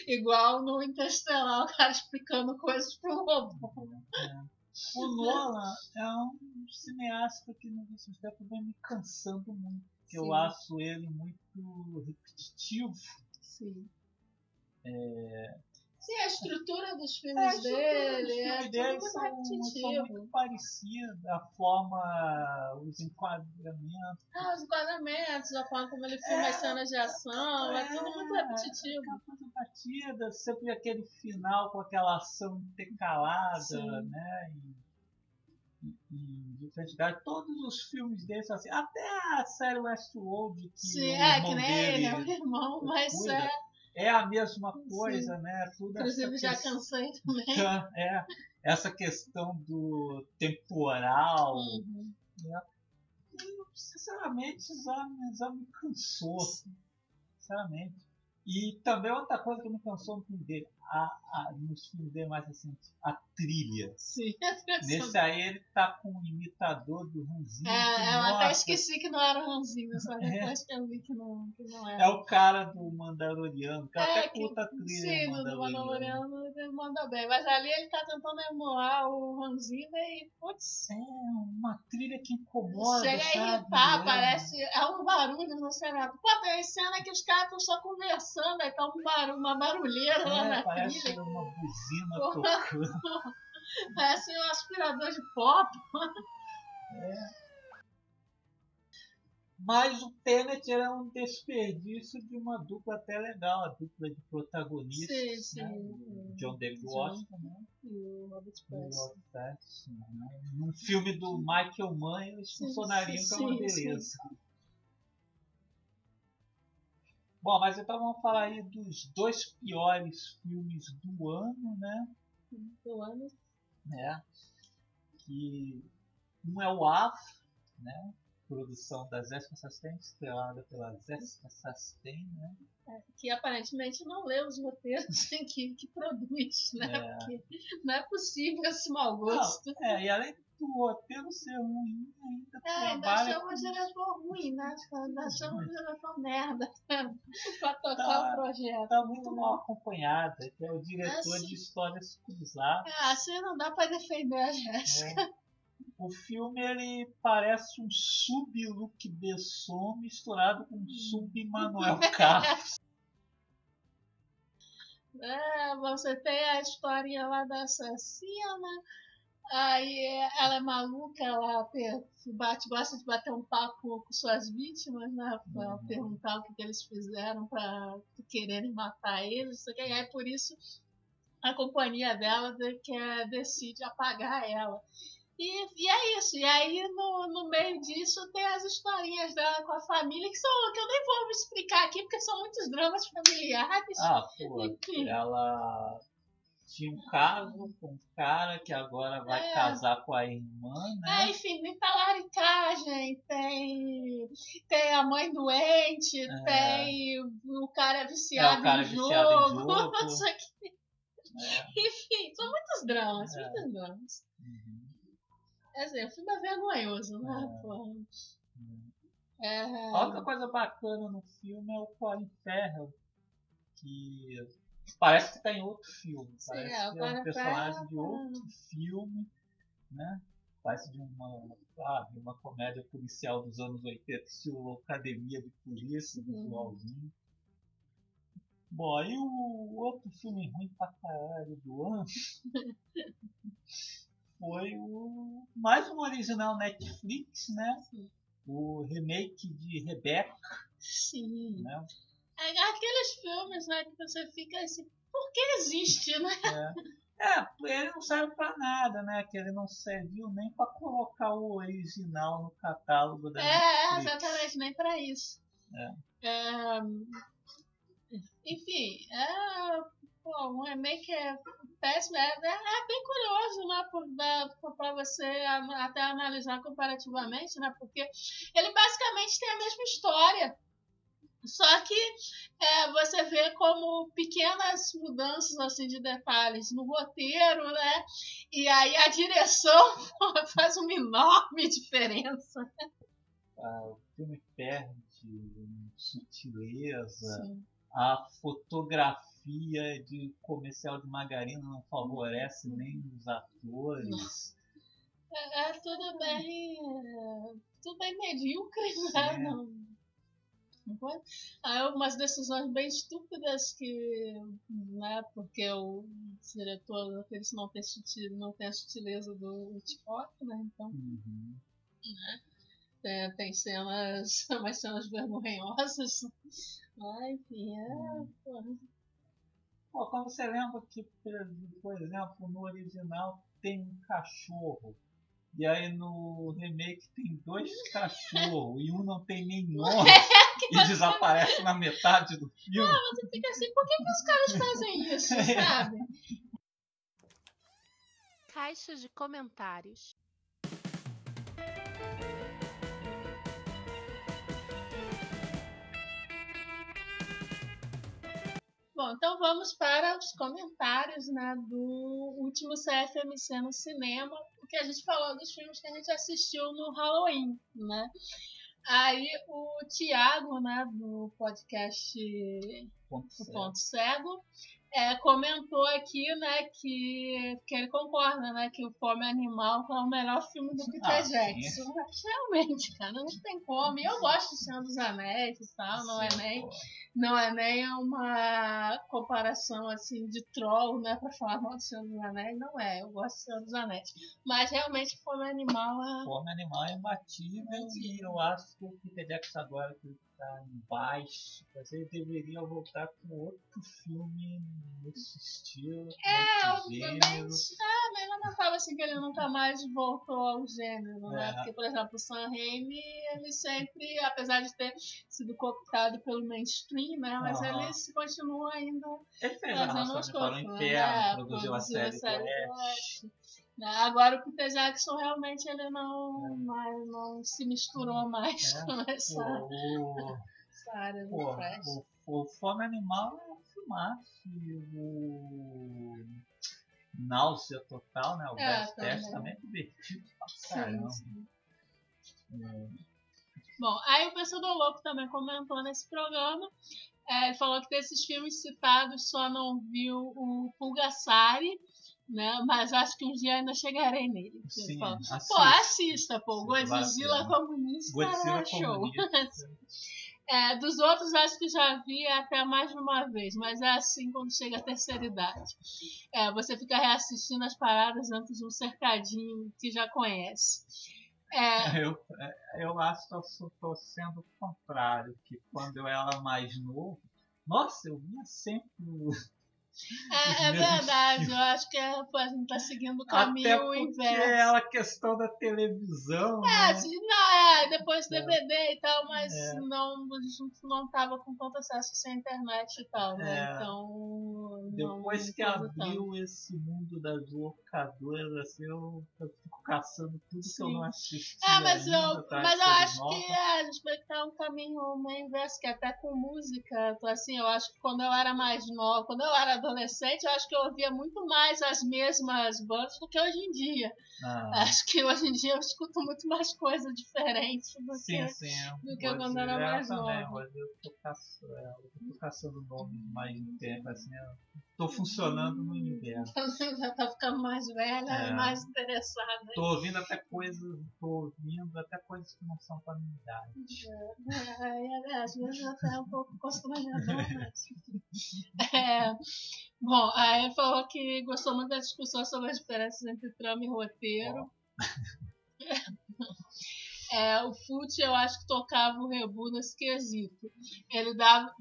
Igual no Interstellar, o cara explicando coisas pro robô. É. O Nolan é um cineasta que no tempo vem me cansando muito, porque eu acho ele muito repetitivo. Sim. É, Sim, a estrutura dos filmes é, dele é tudo muito são. São muito parecida, a forma, os enquadramentos. Ah, os enquadramentos, a forma como ele filma é, as cenas de ação, é, é tudo muito repetitivo. Aquela coisa batida, sempre aquele final com aquela ação intercalada, Sim. né? E, em diferentes todos os filmes desses, assim, até a série Westworld que Sim, é, que nem ele é o irmão, mas cuida, é é a mesma coisa, Sim. né? Tudo Inclusive já questão, cansei também. É, essa questão do temporal. Uhum. Né? sinceramente, já, já me cansou. Sinceramente. E também outra coisa que me cansou dele, a, a, nos filmes dele mais recentes, a trilha. Sim, Nesse aí ele tá com um imitador do Ranzinho. É, eu até esqueci que não era o Ranzinho, só é. depois é. que eu vi que não, que não era. É o cara do Mandaloriano, que é, até curta a trilha. Sim, do Mandaloriano ele manda bem. Mas ali ele tá tentando emular o Ranzinho e, putz. É uma trilha que incomoda. Chega a irritar, parece. É um barulho no cenário. Pô, tem cena que os caras estão só conversando, aí tá um barulho, uma barulheira é, lá na parece trilha. uma buzina tocando. parece um aspirador de pop. É. Mas o Tenet era um desperdício de uma dupla até legal, a dupla de protagonistas. Sim, sim. Né? John David Washington né? e o Robert Pattinson. Né? Num filme do Michael Mann, eles sim, funcionariam como uma beleza. Sim. Bom, mas então vamos falar aí dos dois piores filmes do ano, né? Do ano. É. Que um é o Af, né? produção da Zesca Sastain, estrelada pela Zesca Sastain, né? É, que aparentemente não lê os roteiros que, que produz, né? É. Porque não é possível esse mau gosto. Não, é, e além do roteiro ser ruim, ainda É, ainda com- o diretor ruim, né? Ainda chama o diretor merda pra tocar Tá. o projeto. tá muito mal acompanhada, que é o diretor É, sim. de histórias cruzadas. É, assim não dá pra defender a Jéssica. né? O filme ele parece um sub Luc Besson misturado com um sub Manuel Carlos. É, você tem a historinha lá da assassina, aí ela é maluca, ela bate, gosta de bater um papo com suas vítimas, né? Pra Uhum. perguntar o que, que eles fizeram pra quererem matar eles, que, e aí por isso a companhia dela de- quer, decide apagar ela. E, e é isso, e aí no, no meio disso tem as historinhas dela com a família, que, são, que eu nem vou me explicar aqui, porque são muitos dramas familiares. Ah, pô, Enfim. ela tinha um caso com um cara que agora vai É. casar com a irmã, É, né? enfim, tem talaricagem, tem, tem a mãe doente, É. tem o cara viciado, É, o cara em, viciado em jogo, jogo. isso aqui. É. Enfim, são muitos dramas, É. muitos dramas. Uhum. Quer dizer, o filme é vergonhoso, né? É. É, A outra coisa bacana no filme é o Colin Farrell, que parece que tá em outro filme. Sim, parece é, o que é um Colin personagem de tá- outro filme, né? Parece de uma, ah, de uma comédia policial dos anos 80, estilo Academia de Polícia, Uhum. visualzinho. Bom, aí o outro filme ruim pra caralho do ano foi o mais um original Netflix, né? Sim. O remake de Rebecca, sim. né? É aqueles filmes, né, que você fica assim, por que existe, né? É, ele não serve pra nada, né? Que ele não serviu nem pra colocar o original no catálogo da É, Netflix. exatamente, nem pra isso. É, enfim, é, pô, um remake é péssimo, é, é- é bem curioso, né, da- pra você até analisar comparativamente, né, porque ele basicamente tem a mesma história, só que é, você vê como pequenas mudanças assim de detalhes no roteiro, né, e aí a direção faz uma enorme diferença. Ah, o filme perde sutileza. Sim. A fotografia de comercial de margarina não favorece nem os atores. É, é tudo bem. é, Tudo bem medíocre, né? Não, não algumas decisões bem estúpidas que. Né, porque o diretor eles não tem, sutil, não tem a sutileza do Hitchcock, né? Então Uhum. tem, tem cenas. umas cenas vergonhosas. Mas, enfim, é. Pô, quando você lembra que, por exemplo, no original tem um cachorro. E aí no remake tem dois cachorros e um não tem nem nome e desaparece na metade do filme. Você fica assim, por que, que os caras fazem isso, sabe? Caixa de comentários. Bom, então vamos para os comentários né, do último CFMC no cinema, porque a gente falou dos filmes que a gente assistiu no Halloween, né? Aí o Tiago, né, do podcast Ponto cego. Ponto Cego, é, comentou aqui, né, que, que ele concorda, né, que o Fome Animal é o melhor filme do Peter Ah, sim. Jackson. Mas realmente, cara, não tem como. E eu gosto de Senhor dos Anéis e tal, não é Sim, nem pô. não é nem uma comparação assim de troll, né, pra falar mal do Senhor dos Anéis, não é, eu gosto do Senhor dos Anéis. Mas realmente Fome Animal é. Fome animal é imbatível e eu acho que o Peter Jackson agora que tá embaixo, mas ele deveria voltar com outro filme nesse estilo, É, nesse gênero. obviamente. Ah, mas lamentável assim que ele nunca mais voltou ao gênero, né? É. Porque, por exemplo, o Sam Raimi, ele sempre, apesar de ter sido cooptado pelo mainstream, né? Mas ele se continua ainda Ele fez fazendo as coisas. Inferno, né? produziu a série. Oeste. Né? Agora o Peter Jackson realmente ele não, mais, não se misturou mais É. com essa, O, essa área do Pô, o, o Fome Animal é um filmaço. E o Náusea Total, né? O É, Best Test também. também é divertido pra Sim, caramba. sim. É, Bom, aí o Pensador Louco também comentou nesse programa. É, ele falou que desses filmes citados só não viu o Pulgasari, né? Mas acho que um dia ainda chegarei nele. Ele Sim, assista. Pô, assista, pô. Godzilla comunista Godzilla é show. comunista. É, dos outros, acho que já vi até mais de uma vez, mas é assim quando chega a terceira idade. É, você fica reassistindo as paradas antes de um cercadinho que já conhece. É, Eu, eu acho que eu tô sendo o contrário, que quando eu era mais novo, nossa, eu via sempre é, é verdade, filmes. eu acho que é, a gente tá seguindo o Até caminho porque inverso. é a questão da televisão, É, né? não, é, depois DVD e tal, mas É. não, a gente não tava com tanto acesso sem internet e tal, né? É. Então. Depois não que abriu esse mundo das locadoras, assim, eu, eu fico caçando tudo que eu Sim. não assisti. É, mas ainda, eu, tá? mas eu Coisa acho nova. que é, a gente vai estar um caminho meio inverso, que até com música, tô assim, eu acho que quando eu era mais nova, quando eu era adolescente, eu acho que eu ouvia muito mais as mesmas bandas do que hoje em dia. Ah, Acho que hoje em dia eu escuto muito mais coisa diferente do sim, que. sim. do que quando ser. era É, mais também, nova. mas eu tô caçando, é, eu tô caçando nomes mais tempo, assim, eu tô funcionando no inverno. já tá ficando mais velha É. mais interessada. Tô ouvindo até coisas, tô ouvindo até coisas que não são pra minha idade. É, é, às vezes até é um pouco constrangedor, mas... É, bom, aí ele falou que gostou muito da discussão sobre as diferenças entre trama e roteiro. É, o Fute, eu acho que tocava o rebu nesse quesito. Ele dava...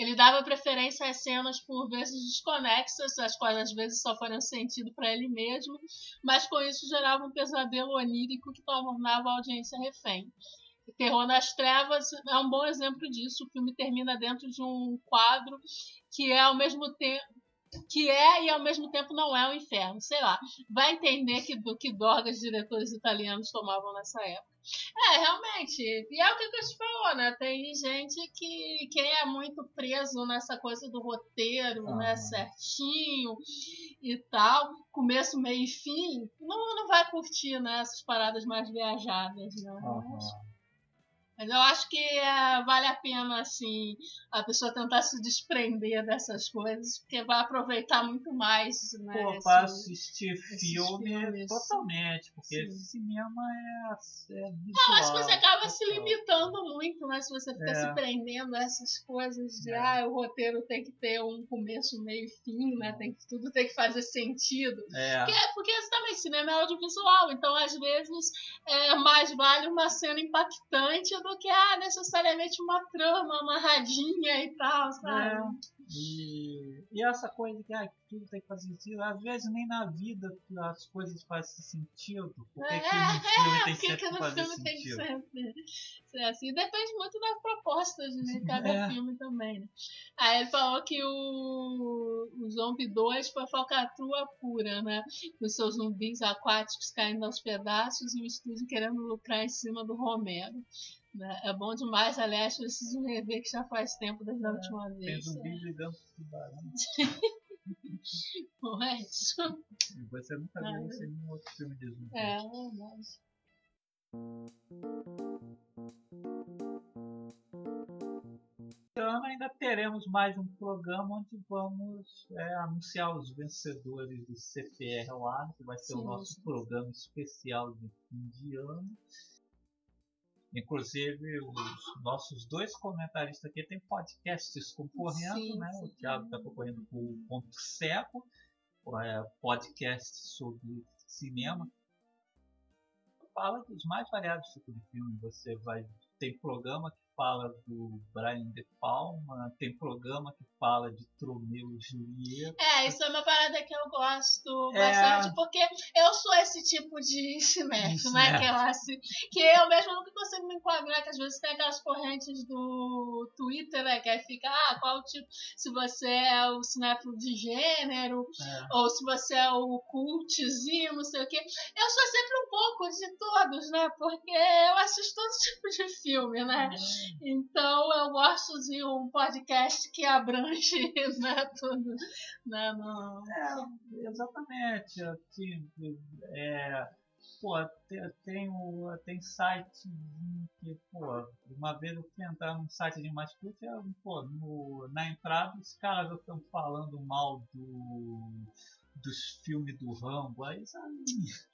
Ele dava preferência às cenas por vezes desconexas, as quais às vezes só fariam sentido para ele mesmo, mas com isso gerava um pesadelo onírico que tornava a audiência refém. Terror nas Trevas é um bom exemplo disso. O filme termina dentro de um quadro que é ao mesmo tempo que é e ao mesmo tempo não é o inferno. Sei lá. Vai entender que, que drogas diretores italianos tomavam nessa época. É, realmente. E é o que a gente falou, né? Tem gente que quem é muito preso nessa coisa do roteiro, né? Aham. Certinho e tal, começo, meio e fim, não, não vai curtir né? essas paradas mais viajadas, né? Aham. Mas eu acho que é, vale a pena, assim, a pessoa tentar se desprender dessas coisas, porque vai aproveitar muito mais, né? Pô, esse- pra assistir filme filmes. totalmente, porque Sim. cinema é, é visual. Não, acho que você acaba se limitando muito, né? Se você fica É. se prendendo a essas coisas de, É. ah, o roteiro tem que ter um começo, meio e fim, né? Tem que, tudo tem que fazer sentido. É, Porque, porque também, cinema é audiovisual, então às vezes é, mais vale uma cena impactante do que ah, necessariamente uma trama amarradinha e tal, sabe? É. E, e essa coisa que ah, tudo tem que fazer sentido, às vezes nem na vida as coisas fazem sentido. Por que, que no filme tem Porque sempre que que no fazer filme tem que sentido? ser assim. Depende muito das propostas de cada É. filme também, né? Aí ele falou que o, o Zombie 2 foi falcatrua pura, né? Com seus zumbis aquáticos caindo aos pedaços e o estúdio querendo lucrar em cima do Romero. Né? É bom demais, aliás, preciso rever que já faz tempo desde a última Tem vez. zumbi ligando pro tubarão. Não é isso? Você nunca viu isso em nenhum outro filme de zumbi. É, mas... Esse ano ainda teremos mais um programa onde vamos é, anunciar os vencedores do CPR lá, que vai ser Sim, o nosso sim. programa especial de fim de ano. Inclusive, os nossos dois comentaristas aqui têm podcasts concorrendo, Sim, né? sim. O Thiago está concorrendo com o Ponto Cego, é, podcast sobre cinema. Fala dos mais variados tipos de filme. Você vai tem programa que fala do Brian De Palma, tem programa que fala de Tromeu e Julieta. É, isso é uma parada que eu gosto É. bastante, porque eu sou esse tipo de cinéfilo, né? Que eu, assim, que eu mesmo nunca consigo me enquadrar, que às vezes tem aquelas correntes do Twitter, né? Que aí fica, ah, qual tipo, se você é o cinéfilo de gênero, É. ou se você é o cultzinho, não sei o quê. Eu sou sempre um pouco de todos, né? Porque eu assisto todo tipo de filme, né? Então eu gosto de um podcast que abrange né, tudo. Né, no... É, exatamente. Assim, é, pô, tem, tem, o- tem site que, pô, uma vez eu fui entrar num site de Mascote, é, pô, no, na entrada os caras estão falando mal do, dos filmes do Rambo. Aí, sabe?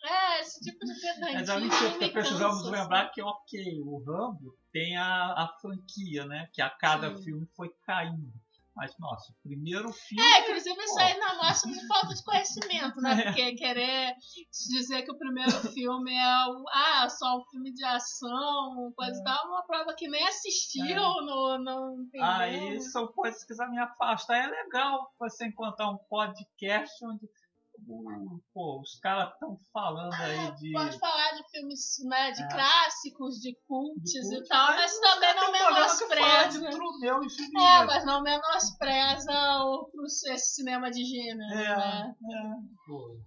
É, esse tipo de Mas aí pedantismo tipo, me precisamos cansa, lembrar que, ok, o Rambo tem a, a franquia, né? Que a cada Sim. filme foi caindo. Mas, nossa, o primeiro filme. É, inclusive isso aí não mostra de falta de conhecimento, né? É. Porque querer dizer que o primeiro filme é o, ah, só um filme de ação, coisa e tal, uma prova que nem assistiu, É. não, não entendeu. Aí são coisas que já me afastam. É legal você encontrar um podcast onde pô, os caras estão falando aí de. Pode falar de filmes né, de É. clássicos, de cults de e tal, mas também não tem um programa que fala de menospreza. Trudel e É, mas não menospreza outros, esse cinema de gênero, É, né? é, pô.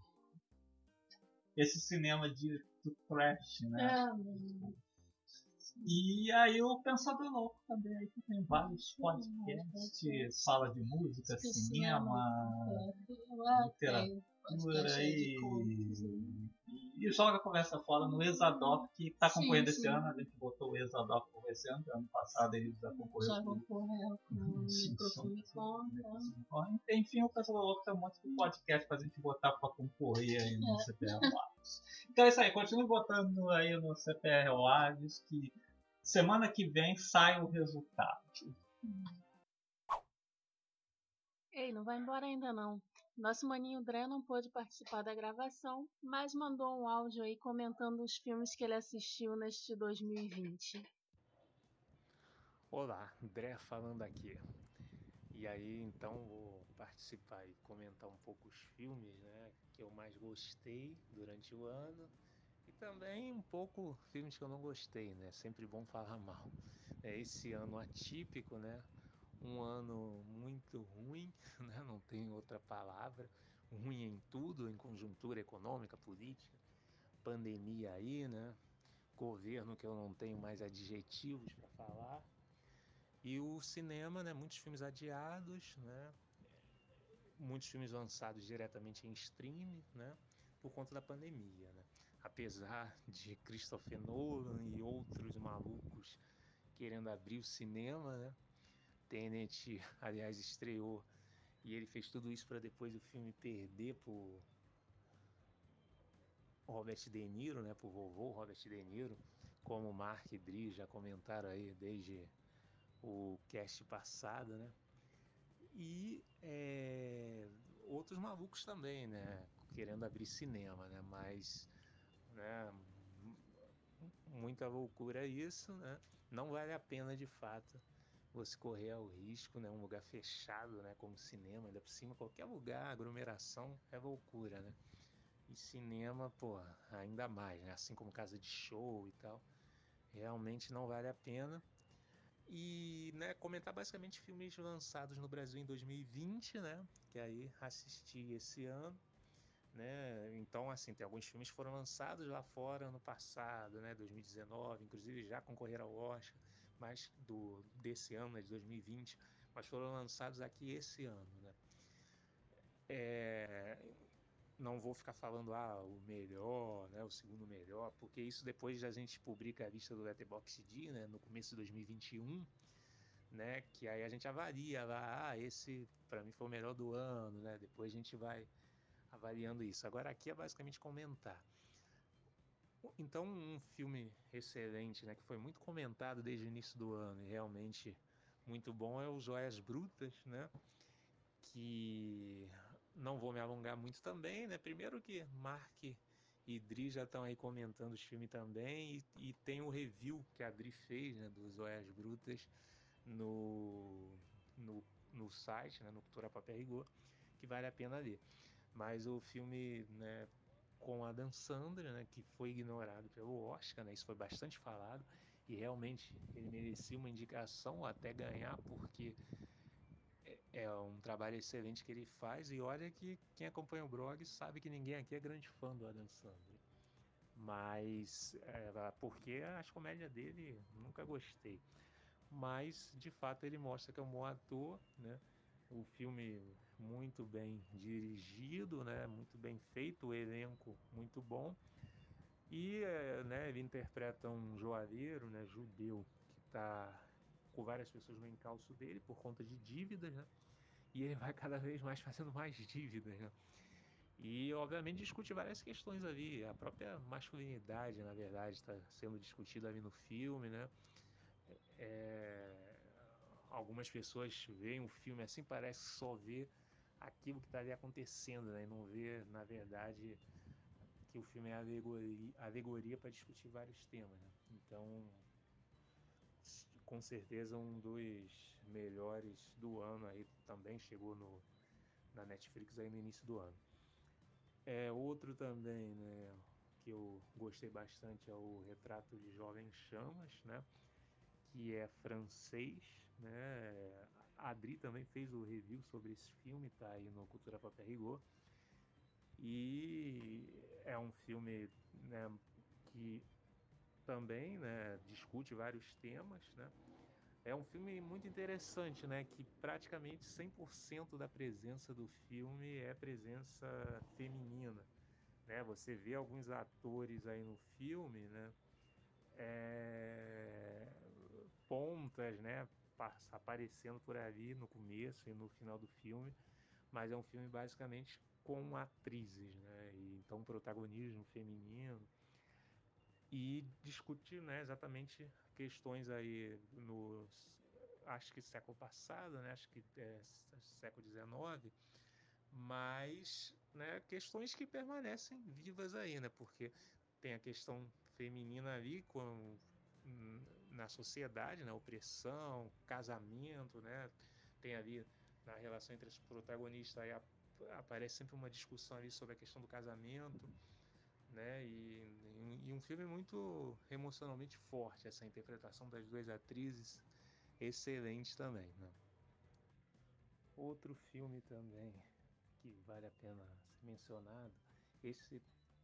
Esse cinema de do trash, né? É, E aí o Pensador Louco também, aí que tem vários podcasts, fala de música, cinema, é, literatura aí e, cultos, né? joga a conversa fora no Exadoc, que está Sim, concorrendo esse sim. ano, a gente botou o Exadoc por esse ano, ano passado ele já concorreu Já concorreu com o. Enfim, o Pensador Louco tem um monte de podcast pra gente botar pra concorrer aí no É. CPR Lages. Então é isso aí, continue botando aí no CPR Lages que semana que vem sai o resultado. Ei, não vai embora ainda não. Nosso maninho Dré não pôde participar da gravação, mas mandou um áudio aí comentando os filmes que ele assistiu neste 2020. Olá, André falando aqui. E aí, então, vou participar e comentar um pouco os filmes né, que eu mais gostei durante o ano e também um pouco filmes que eu não gostei, né? Sempre bom falar mal. É esse ano atípico, né? Um ano muito ruim, né? Não tem outra palavra. Ruim em tudo, em conjuntura econômica, política, pandemia aí, né? Governo que eu não tenho mais adjetivos para falar. E o cinema, né? Muitos filmes adiados, né? Muitos filmes lançados diretamente em streaming, né? Por conta da pandemia, né? Apesar de Christopher Nolan e outros malucos querendo abrir o cinema, né? Tenet, aliás, estreou e ele fez tudo isso para depois o filme perder por Robert De Niro, né? Por vovô Robert De Niro, como Mark e Dri já comentaram aí desde o cast passado, né? E é, outros malucos também, né? Querendo abrir cinema, né? Mas, né? Muita loucura isso, né? Não vale a pena de fato você correr ao risco, né? Um lugar fechado, né? Como cinema, ainda por cima, qualquer lugar, aglomeração é loucura, né? E cinema, pô, ainda mais, né? Assim como casa de show e tal. Realmente não vale a pena e né, comentar basicamente filmes lançados no Brasil em 2020, né? Que aí assisti esse ano, né? Então assim tem alguns filmes que foram lançados lá fora ano passado, né? 2019, inclusive já concorreram ao Oscar, mas do desse ano, né, de 2020, mas foram lançados aqui esse ano, né? É, não vou ficar falando ah, o melhor, né, o segundo melhor, porque isso depois a gente publica a lista do Letterboxd, né, no começo de 2021, né, que aí a gente avalia lá, ah, esse para mim foi o melhor do ano, né, depois a gente vai avaliando isso. Agora aqui é basicamente comentar. Então um filme excelente, né, que foi muito comentado desde o início do ano e realmente muito bom é o Joias Brutas, né, que não vou me alongar muito também, né? Primeiro que Mark e Dri já estão aí comentando os filmes também e, e, tem o review que a Dri fez, né, dos Oias Brutas no, no, no site, né, no Cultura Papel Rigor, que vale a pena ler. Mas o filme, né, com a Dan Sandra, né, que foi ignorado pelo Oscar, né, isso foi bastante falado, e realmente ele merecia uma indicação até ganhar, porque é, é um trabalho excelente que ele faz. E olha que quem acompanha o blog sabe que ninguém aqui é grande fã do Adam Sandler. Mas é, porque as comédias dele nunca gostei. Mas de fato ele mostra que é um bom ator, né? O filme muito bem dirigido, né? Muito bem feito, o elenco muito bom. E eh, né, ele interpreta um joalheiro, né, judeu, que está com várias pessoas no encalço dele por conta de dívidas, né? E ele vai cada vez mais fazendo mais dívidas, né? E obviamente discute várias questões ali, a própria masculinidade, na verdade, está sendo discutida ali no filme, né? É... Algumas pessoas veem o filme assim, parece só ver aquilo que está ali acontecendo, né? E não vê, na verdade, que o filme é alegoria, alegoria para discutir vários temas. Né? Então, com certeza um dos melhores do ano aí também chegou no, na Netflix aí no início do ano. É outro também, né, que eu gostei bastante é o Retrato de Jovens Chamas, né, que é francês, né. A Adri também fez o review sobre esse filme, tá aí no Cultura Pop Rigor. E é um filme né, que também né, discute vários temas. Né? É um filme muito interessante, né, que praticamente 100% da presença do filme é presença feminina. Né? Você vê alguns atores aí no filme, né, é, pontas, né, aparecendo por ali no começo e no final do filme, mas é um filme basicamente com atrizes, né? E, então protagonismo feminino e discutir, né, exatamente questões aí no acho que século passado, né? Acho que é século XIX, mas, né, questões que permanecem vivas aí, né? Porque tem a questão feminina ali com na sociedade, né? opressão, casamento, né? Tem ali na relação entre os protagonistas aí aparece sempre uma discussão ali sobre a questão do casamento, né? E, e, um filme muito emocionalmente forte, essa interpretação das duas atrizes, excelente também, né? Outro filme também que vale a pena ser mencionado, esse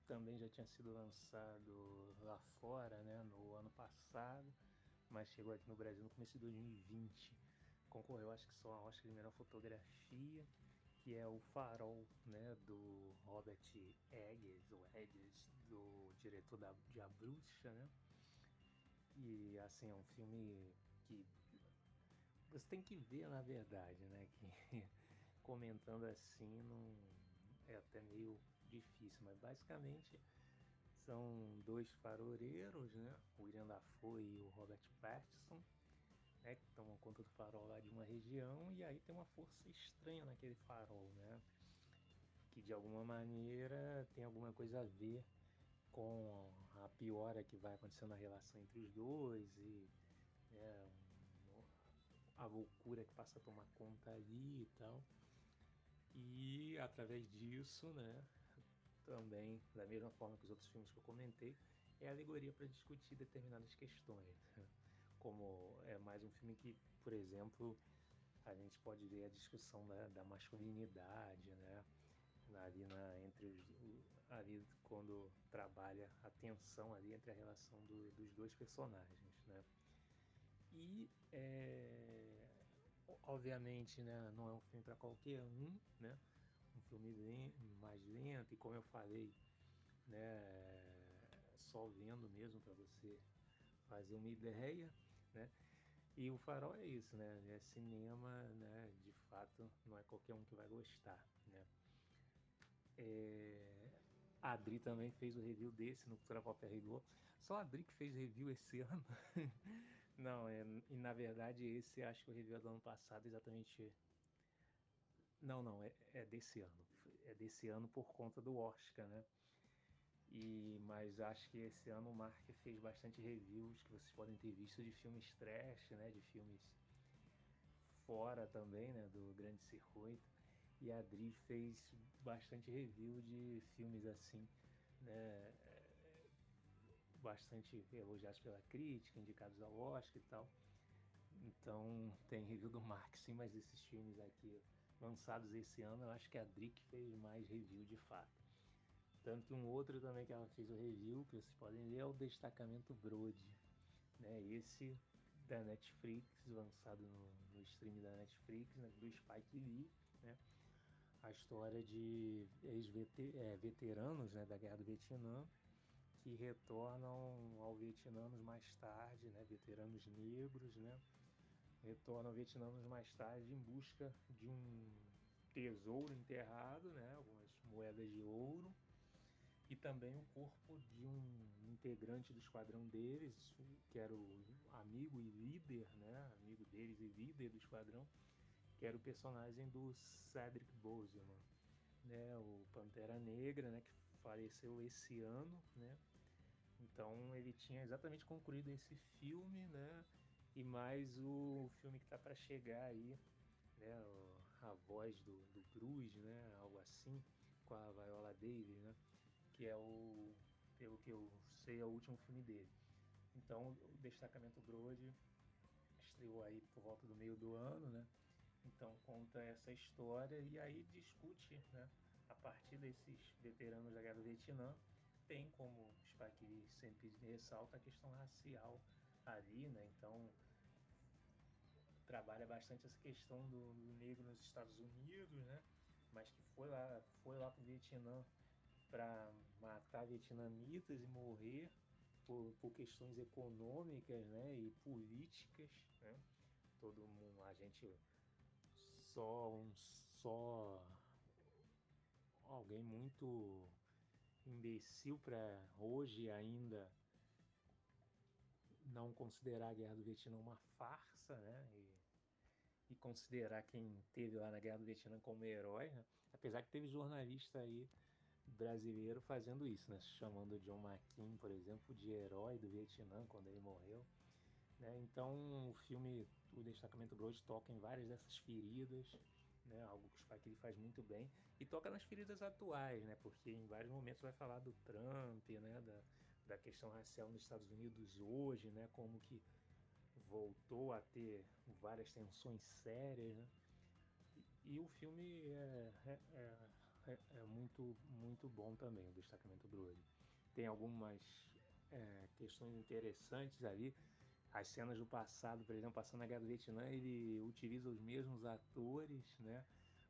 também já tinha sido lançado lá fora, né, no ano passado, mas chegou aqui no Brasil no começo de 2020. Concorreu, acho que só a Oscar de melhor fotografia que é o Farol, né, do Robert Eggers, ou Eggers, do diretor da, de A Bruxa, né? E assim, é um filme que você tem que ver na verdade, né? Que comentando assim não é até meio difícil, mas basicamente são dois faroleiros, né? O Dafoe e o Robert Pattinson né, que tomam conta do farol lá de uma região e aí tem uma força estranha naquele farol, né? Que de alguma maneira tem alguma coisa a ver com a piora que vai acontecendo na relação entre os dois e né, a loucura que passa a tomar conta ali e tal. E através disso, né, também, da mesma forma que os outros filmes que eu comentei, é alegoria para discutir determinadas questões. Como é mais um filme que, por exemplo, a gente pode ver a discussão da, da masculinidade, né? Ali na, entre os, ali quando trabalha a tensão ali entre a relação do, dos dois personagens, né? E é, obviamente, né, não é um filme para qualquer um, né? Filme mais lento e como eu falei, né, só vendo mesmo para você fazer uma ideia, né? E o Farol é isso, né? É cinema, né? De fato, não é qualquer um que vai gostar, né? É... A Adri também fez o review desse no Cultura Pop Rigor. Só a Adri que fez review esse ano. não, é... e na verdade esse acho que o review é do ano passado, exatamente. Não, não, é, é desse ano. É desse ano por conta do Oscar, né? E, mas acho que esse ano o Mark fez bastante reviews que vocês podem ter visto de filmes trash, né, de filmes fora também, né, do grande circuito. E a Adri fez bastante review de filmes assim, né, bastante elogiados pela crítica, indicados ao Oscar e tal. Então tem review do Mark sim, mas esses filmes aqui lançados esse ano, eu acho que a Drick fez mais review de fato. Tanto que um outro também que ela fez o review, que vocês podem ver, é o Destacamento Brody. Né? Esse da Netflix, lançado no, no stream da Netflix, né? do Spike Lee. Né? A história de ex-veteranos né? da Guerra do Vietnã que retornam ao Vietnã mais tarde, né? veteranos negros, né? Retornam ao Vietnã mais tarde em busca de um tesouro enterrado, né? algumas moedas de ouro, e também o corpo de um integrante do esquadrão deles, que era o amigo e líder, né? amigo deles e líder do esquadrão, que era o personagem do Cedric Boseman, né? o Pantera Negra, né? que faleceu esse ano, né? Então ele tinha exatamente concluído esse filme, né? E mais o filme que tá para chegar aí, né? A voz do, do Bruce, né? Algo assim, com a Viola Davis, né? Que é o, pelo que eu sei, é o último filme dele. Então o Destacamento Brode estreou aí por volta do meio do ano, né? Então conta essa história e aí discute, né? A partir desses veteranos da Guerra do Vietnã, tem como Spike sempre ressalta a questão racial ali, né? Então trabalha bastante essa questão do, do, negro nos Estados Unidos, né? Mas que foi lá, foi lá para o Vietnã para matar vietnamitas e morrer por, por, questões econômicas, né? E políticas, né? Todo mundo, a gente só um só alguém muito imbecil para hoje ainda não considerar a Guerra do Vietnã uma farsa, né? E, e considerar quem teve lá na Guerra do Vietnã como herói, né? apesar que teve jornalista aí brasileiro fazendo isso, né? Chamando John McCain, por exemplo, de herói do Vietnã quando ele morreu. Né? Então o filme, o Destacamento Broad toca em várias dessas feridas, né? Algo que o Spike faz muito bem e toca nas feridas atuais, né? Porque em vários momentos vai falar do Trump, né? Da, da questão racial nos Estados Unidos hoje, né? Como que voltou a ter várias tensões sérias, né? E, e o filme é, é, é, é, muito muito bom também, o destacamento Brody. Tem algumas é, questões interessantes ali as cenas do passado, por exemplo, passando a Guerra do Vietnã, ele utiliza os mesmos atores, né?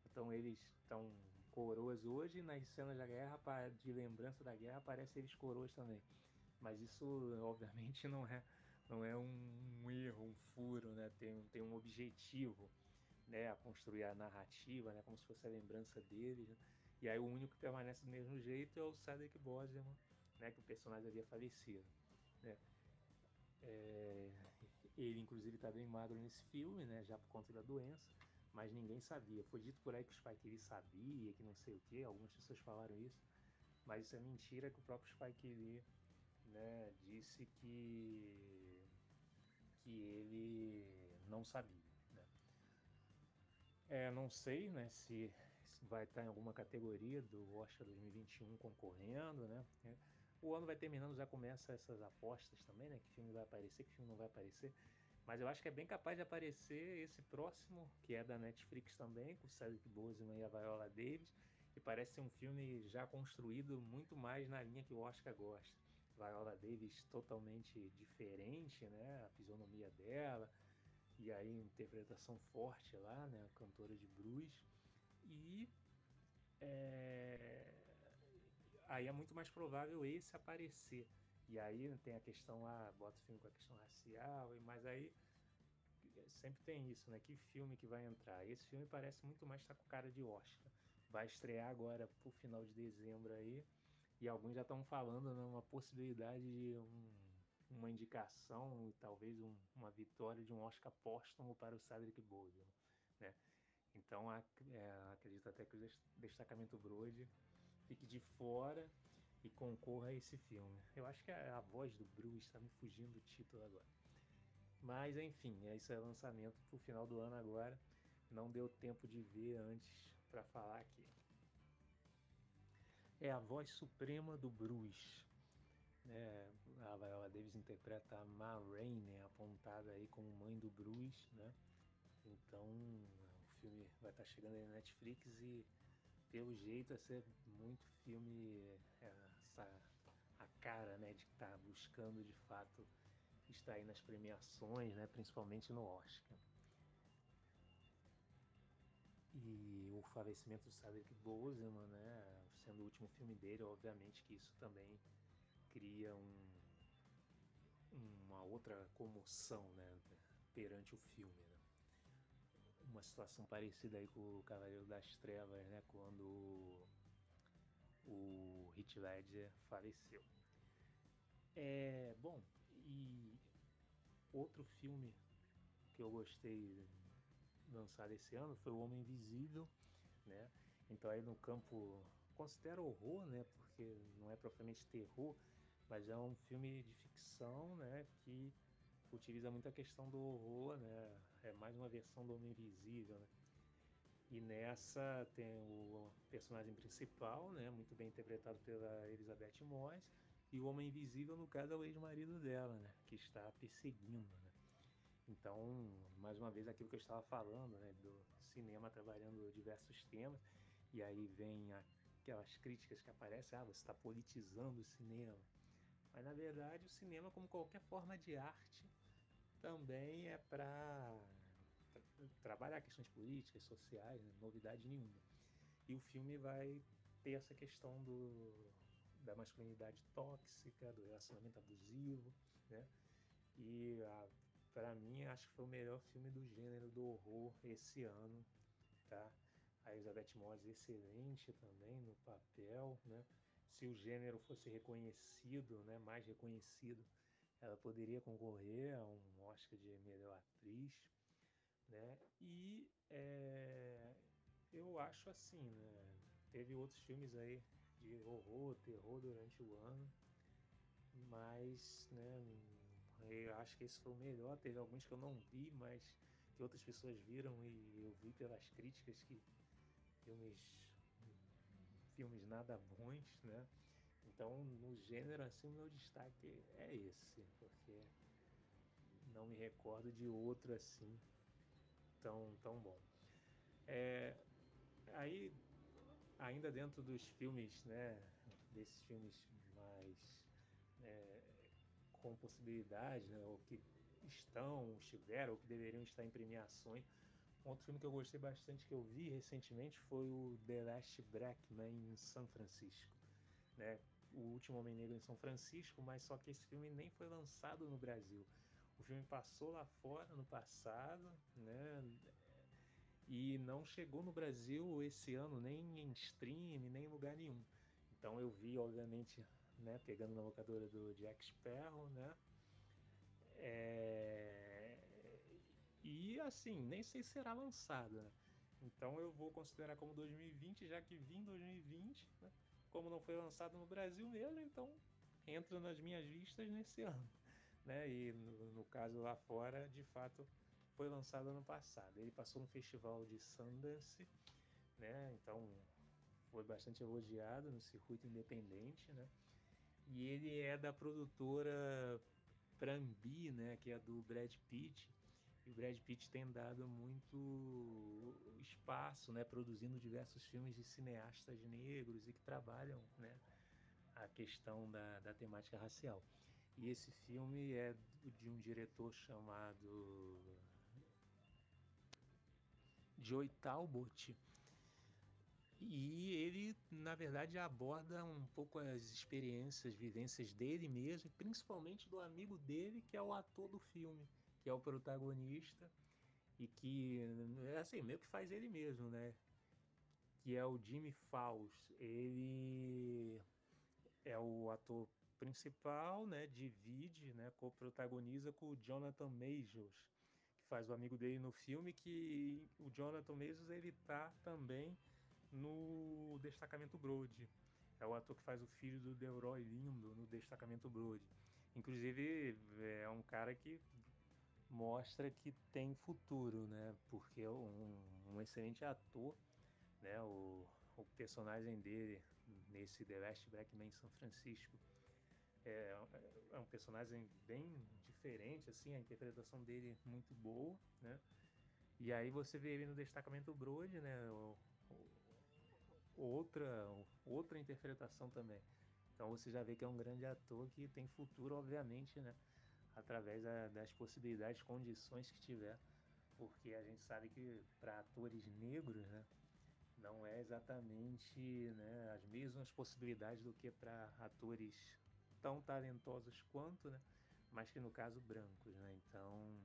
Então eles estão coroas hoje, nas cenas da guerra, de lembrança da guerra, aparecem eles coroas também. Mas isso, obviamente, não é, não é um erro, um furo, né? Tem, tem um objetivo, né? A construir a narrativa, né? Como se fosse a lembrança deles. Né? E aí o único que permanece do mesmo jeito é o Cedric Boseman, né? Que o personagem havia falecido, né? É, ele, inclusive, está bem magro nesse filme, né? Já por conta da doença, mas ninguém sabia. Foi dito por aí que o Spike Lee sabia, que não sei o que, algumas pessoas falaram isso, mas isso é mentira que o próprio Spike Lee né, disse que, que ele não sabia. Né? É, não sei né, se, vai estar em alguma categoria do Oscar 2021 concorrendo, né? O ano vai terminando, já começa essas apostas também, né? Que filme vai aparecer, que filme não vai aparecer. Mas eu acho que é bem capaz de aparecer esse próximo, que é da Netflix também, com o Cedric Boseman e a Viola Davis. E parece ser um filme já construído muito mais na linha que o Oscar gosta. Viola Davis totalmente diferente, né? A fisionomia dela. E aí interpretação forte lá, né? Cantora de blues. E... É aí é muito mais provável esse aparecer. E aí tem a questão lá, bota o filme com a questão racial, mas aí sempre tem isso, né? Que filme que vai entrar? Esse filme parece muito mais estar tá com cara de Oscar. Vai estrear agora pro final de dezembro aí. E alguns já estão falando numa né, possibilidade de um, uma indicação talvez um, uma vitória de um Oscar póstumo para o Cedric Boseman, né? Então é, acredito até que o destacamento Brode fique de fora e concorra a esse filme. Eu acho que a, a voz do Bruce está me fugindo do título agora. Mas enfim, esse é lançamento para o final do ano agora. Não deu tempo de ver antes para falar aqui. É a voz suprema do Bruce. né? A Viola Davis interpreta a Ma Rainey, apontada aí como mãe do Bruce, né? Então o filme vai estar tá chegando aí na Netflix e pelo jeito vai ser muito filme é, essa a cara, né, de estar tá buscando de fato estar aí nas premiações, né, principalmente no Oscar. E o falecimento do Cedric Boseman, né, sendo o último filme dele, obviamente que isso também cria um, uma outra comoção, né, perante o filme, né? Uma situação parecida aí com o Cavaleiro das Trevas, né, quando o Heath Ledger faleceu. É, bom, e outro filme que eu gostei lançado esse ano foi O Homem Invisível, né? Então aí no campo considero horror, né? Porque não é propriamente terror, mas é um filme de ficção, né? Que utiliza muito a questão do horror, né? É mais uma versão do Homem Invisível, né? E nessa tem o personagem principal, né? Muito bem interpretado pela Elizabeth Moss. E o Homem Invisível, no caso, é o ex-marido dela, né? Que está perseguindo, né? Então, mais uma vez, aquilo que eu estava falando, né, do cinema trabalhando diversos temas, e aí vem aquelas críticas que aparecem, ah, você está politizando o cinema. Mas, na verdade, o cinema, como qualquer forma de arte, também é para trabalhar questões políticas, sociais, né, novidade nenhuma. E o filme vai ter essa questão do, da masculinidade tóxica, do relacionamento abusivo, né? E para mim, acho que foi o melhor filme do gênero do horror esse ano, tá? A Elizabeth Moss excelente também no papel, né? Se o gênero fosse reconhecido, né, mais reconhecido, ela poderia concorrer a um Oscar de melhor atriz, né? E é, eu acho assim, né? Teve outros filmes aí de horror, terror durante o ano, mas, né? Eu acho que esse foi o melhor. Teve alguns que eu não vi, mas que outras pessoas viram e eu vi pelas críticas que filmes filmes nada bons, né? Então, no gênero assim, o meu destaque é esse, porque não me recordo de outro assim tão tão bom. É, aí ainda dentro dos filmes, né, desses filmes mais é, com possibilidade, né, ou que estão, estiveram, ou que deveriam estar em premiações. Outro filme que eu gostei bastante, que eu vi recentemente, foi o The Last Black Man em São Francisco. Né? O Último Homem Negro em São Francisco, mas só que esse filme nem foi lançado no Brasil. O filme passou lá fora no passado, né? E não chegou no Brasil esse ano, nem em stream, nem em lugar nenhum. Então eu vi, obviamente, né? Pegando na locadora do Jack Sparrow, né? É... E assim, nem sei se será lançada. Né? Então eu vou considerar como 2020, já que vim 2020, né? como não foi lançado no Brasil mesmo, então entra nas minhas vistas nesse ano. Né? E no, no caso lá fora, de fato, foi lançado ano passado. Ele passou no festival de Sundance, né? Então foi bastante elogiado no circuito independente, né? E ele é da produtora Prambi, né, que é do Brad Pitt. E o Brad Pitt tem dado muito espaço, né, produzindo diversos filmes de cineastas negros e que trabalham, né, a questão da, da temática racial. E esse filme é de um diretor chamado Joey Talbot, e ele, na verdade, aborda um pouco as experiências, vivências dele mesmo, principalmente do amigo dele, que é o ator do filme, que é o protagonista, e que, é assim, meio que faz ele mesmo, né? Que é o Jimmy Faust. Ele é o ator principal, né? Divide, né? Co-protagoniza com o Jonathan Majors, que faz o amigo dele no filme, que o Jonathan Majors, ele tá também no Destacamento Brode. É o ator que faz o filho do Delroy Lindo no Destacamento Brode. Inclusive, é um cara que mostra que tem futuro, né? Porque é um, um excelente ator, né? O, o personagem dele nesse The Last Black Man São Francisco é, é um personagem bem diferente, assim, a interpretação dele muito boa, né? E aí você vê ele no destacamento Brode, né? O, o, outra, outra interpretação também. Então você já vê que é um grande ator que tem futuro, obviamente, né? Através da, das possibilidades, condições que tiver. Porque a gente sabe que para atores negros, né? Não é exatamente né, as mesmas possibilidades do que para atores tão talentosos quanto, né? Mas que no caso brancos, né? Então,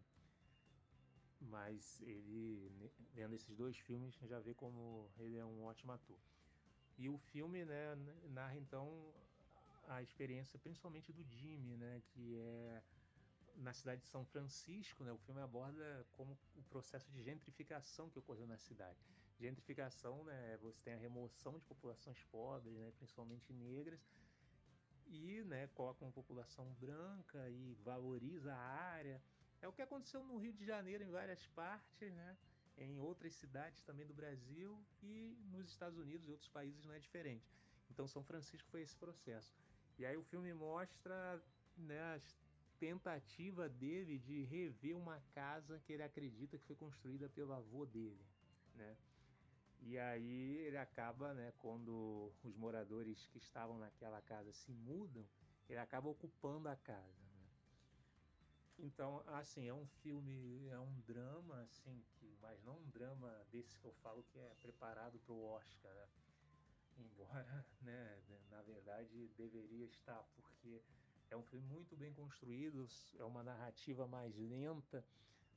mas ele vendo esses dois filmes já vê como ele é um ótimo ator. E o filme, né, narra então a experiência principalmente do Jimmy, né, que é na cidade de São Francisco, né, o filme aborda como o processo de gentrificação que ocorreu na cidade. Gentrificação, né, você tem a remoção de populações pobres, né, principalmente negras, e né, coloca uma população branca e valoriza a área. É o que aconteceu no Rio de Janeiro em várias partes, né? em outras cidades também do Brasil e nos Estados Unidos e outros países não é diferente. Então São Francisco foi esse processo. E aí o filme mostra né, a tentativa dele de rever uma casa que ele acredita que foi construída pelo avô dele, né? E aí ele acaba, né, quando os moradores que estavam naquela casa se mudam, ele acaba ocupando a casa. Né? Então, assim, é um filme, é um drama, assim, que, mas não um drama desse que eu falo que é preparado para o Oscar, né? Embora, né, na verdade deveria estar, porque é um filme muito bem construído, é uma narrativa mais lenta,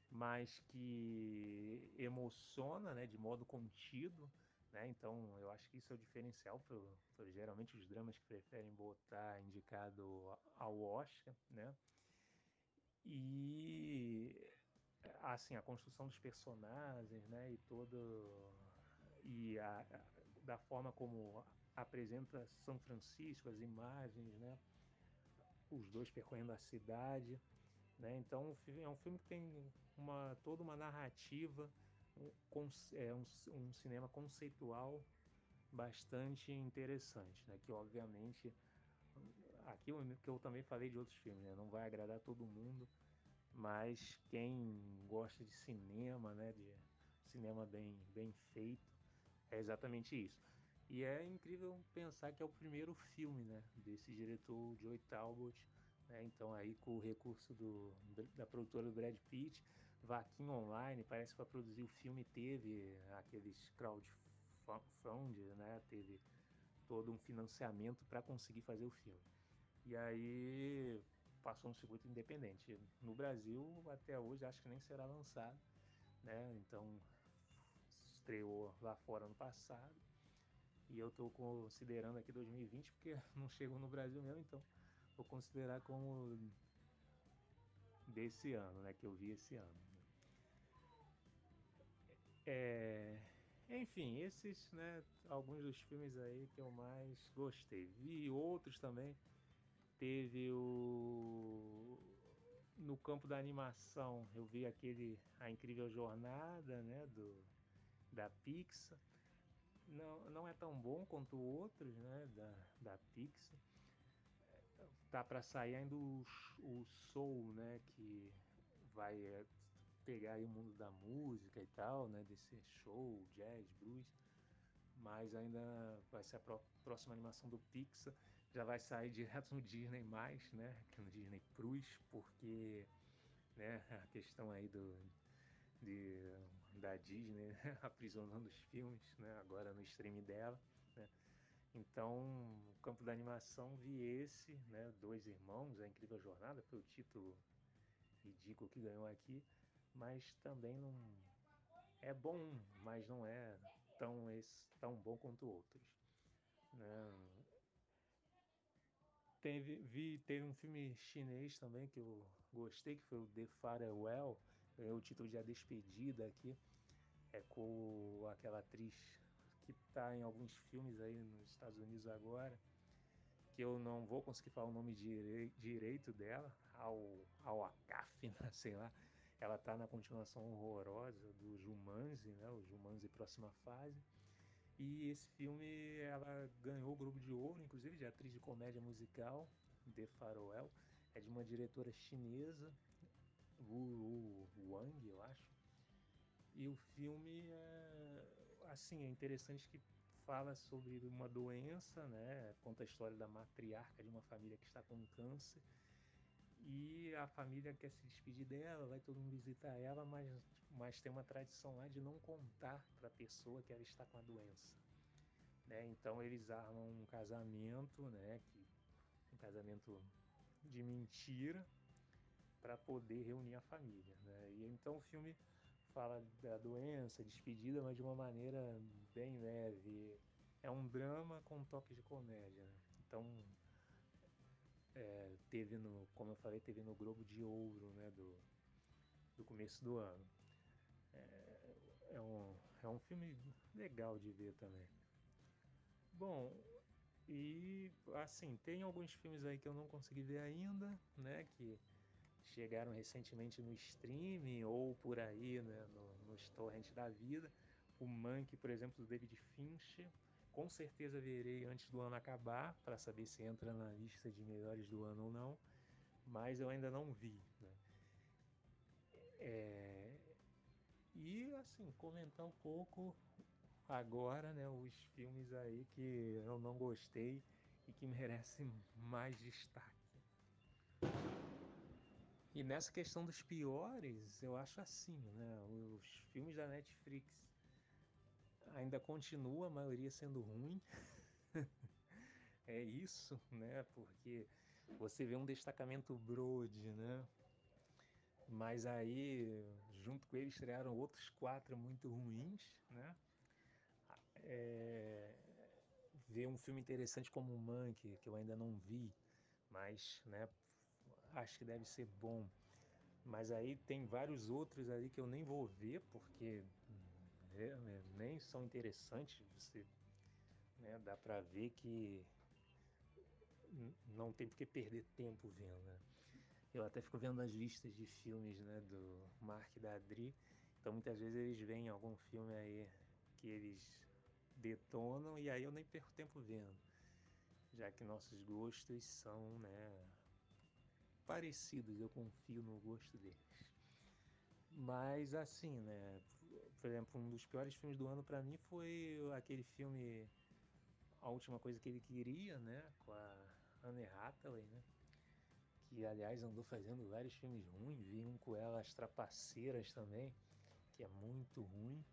mas que emociona né, de modo contido. Né? Então eu acho que isso é o diferencial para geralmente os dramas que preferem botar indicado ao Oscar. Né? E assim, a construção dos personagens né, e todo. E a, a, da forma como apresenta São Francisco, as imagens, né? Os dois percorrendo a cidade. Né? Então é um filme que tem uma, toda uma narrativa, um, é, um, um cinema conceitual bastante interessante, né? que obviamente aqui que eu também falei de outros filmes, né? não vai agradar todo mundo, mas quem gosta de cinema, né? de cinema bem, bem feito, é exatamente isso. E é incrível pensar que é o primeiro filme né? desse diretor Joe Talbot, né? Então aí com o recurso do, da produtora do Brad Pitt, vaquinha online, parece que para produzir o filme teve aqueles crowdfund, né? Teve todo um financiamento para conseguir fazer o filme. E aí passou um circuito independente. No Brasil, até hoje, acho que nem será lançado, né? Então estreou lá fora no passado. E eu estou considerando aqui 2020 porque não chegou no Brasil mesmo, então vou considerar como desse ano, né? Que eu vi esse ano. É, enfim, esses, né? Alguns dos filmes aí que eu mais gostei. Vi outros também. Teve o no campo da animação, eu vi aquele A Incrível Jornada, né, do da Pixar. Não, não é tão bom quanto outros, né, da, da Pixar. Tá para sair ainda o, o Soul, né, que vai é, pegar o mundo da música e tal, né, desse show, jazz, blues, mas ainda vai ser a pró próxima animação do Pixar, já vai sair direto no Disney+, né, que é no Disney Plus, porque, né, a questão aí do de, da Disney né, aprisionando os filmes, né, agora no stream dela, né, então, o campo da animação vi esse, né, Dois Irmãos, A Incrível Jornada, foi o título ridículo que ganhou aqui, mas também não é bom, mas não é tão, esse, tão bom quanto outros. Né? Teve, vi, teve um filme chinês também que eu gostei, que foi o The Farewell, ganhou o título de A Despedida aqui, é com aquela atriz que está em alguns filmes aí nos Estados Unidos agora, que eu não vou conseguir falar o nome direito dela, ao, ao Akaf, né? sei lá. Ela está na continuação horrorosa do Jumanji, né? o Jumanji Próxima Fase. E esse filme ela ganhou o Globo de Ouro, inclusive de atriz de comédia musical, The Faroel. É de uma diretora chinesa, Wu Wang, eu acho. E o filme é assim, é interessante que fala sobre uma doença, né? Conta a história da matriarca de uma família que está com câncer. E a família quer se despedir dela, vai todo mundo visitar ela, mas, mas tem uma tradição lá de não contar para a pessoa que ela está com a doença. Né? Então eles armam um casamento, né? Que, um casamento de mentira para poder reunir a família. Né? E então o filme fala da doença, despedida, mas de uma maneira bem leve. É um drama com um toque de comédia. Né? Então, é, teve no, como eu falei, teve no Globo de Ouro, né, do, do começo do ano. É, é, um, é um filme legal de ver também. Bom, e assim, tem alguns filmes aí que eu não consegui ver ainda, né, que chegaram recentemente no streaming ou por aí né, no, nos torrents da vida. O Monkey, por exemplo, do David Fincher. Com certeza verei antes do ano acabar para saber se entra na lista de melhores do ano ou não, mas eu ainda não vi. Né? É... E assim, comentar um pouco agora né, os filmes aí que eu não gostei e que merecem mais destaque. E nessa questão dos piores, eu acho assim, né? Os filmes da Netflix ainda continua a maioria sendo ruim. é isso, né? Porque você vê um destacamento Brode, né? Mas aí, junto com ele, estrearam outros quatro muito ruins, né? É... Ver um filme interessante como o Monkey, que eu ainda não vi, mas, né, acho que deve ser bom. Mas aí tem vários outros ali que eu nem vou ver, porque é, é, nem são interessantes. Você, né, dá pra ver que não tem porque perder tempo vendo, né? Eu até fico vendo as listas de filmes, né, do Mark e da Adri. Então muitas vezes eles veem algum filme aí que eles detonam e aí eu nem perco tempo vendo. Já que nossos gostos são, né, parecidos, eu confio no gosto deles. Mas assim, né? Por exemplo, um dos piores filmes do ano para mim foi aquele filme A Última Coisa que Ele Queria, né? Com a Anne Hathaway, né? Que aliás andou fazendo vários filmes ruins, vi um com ela As Trapaceiras também, que é muito ruim.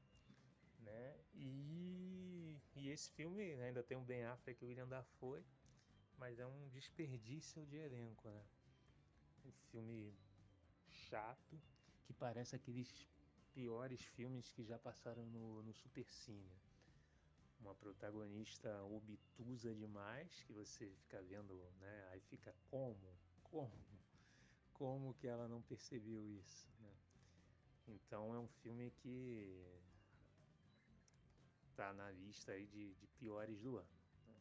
Né? E, e esse filme ainda tem o Ben Affleck e o William Dafoe, mas é um desperdício de elenco, né? Um filme chato que parece aqueles piores filmes que já passaram no, no Supercine. Uma protagonista obtusa demais que você fica vendo, né? Aí fica como, como, como que ela não percebeu isso, né? Então é um filme que tá na lista aí de, de piores do ano. Né?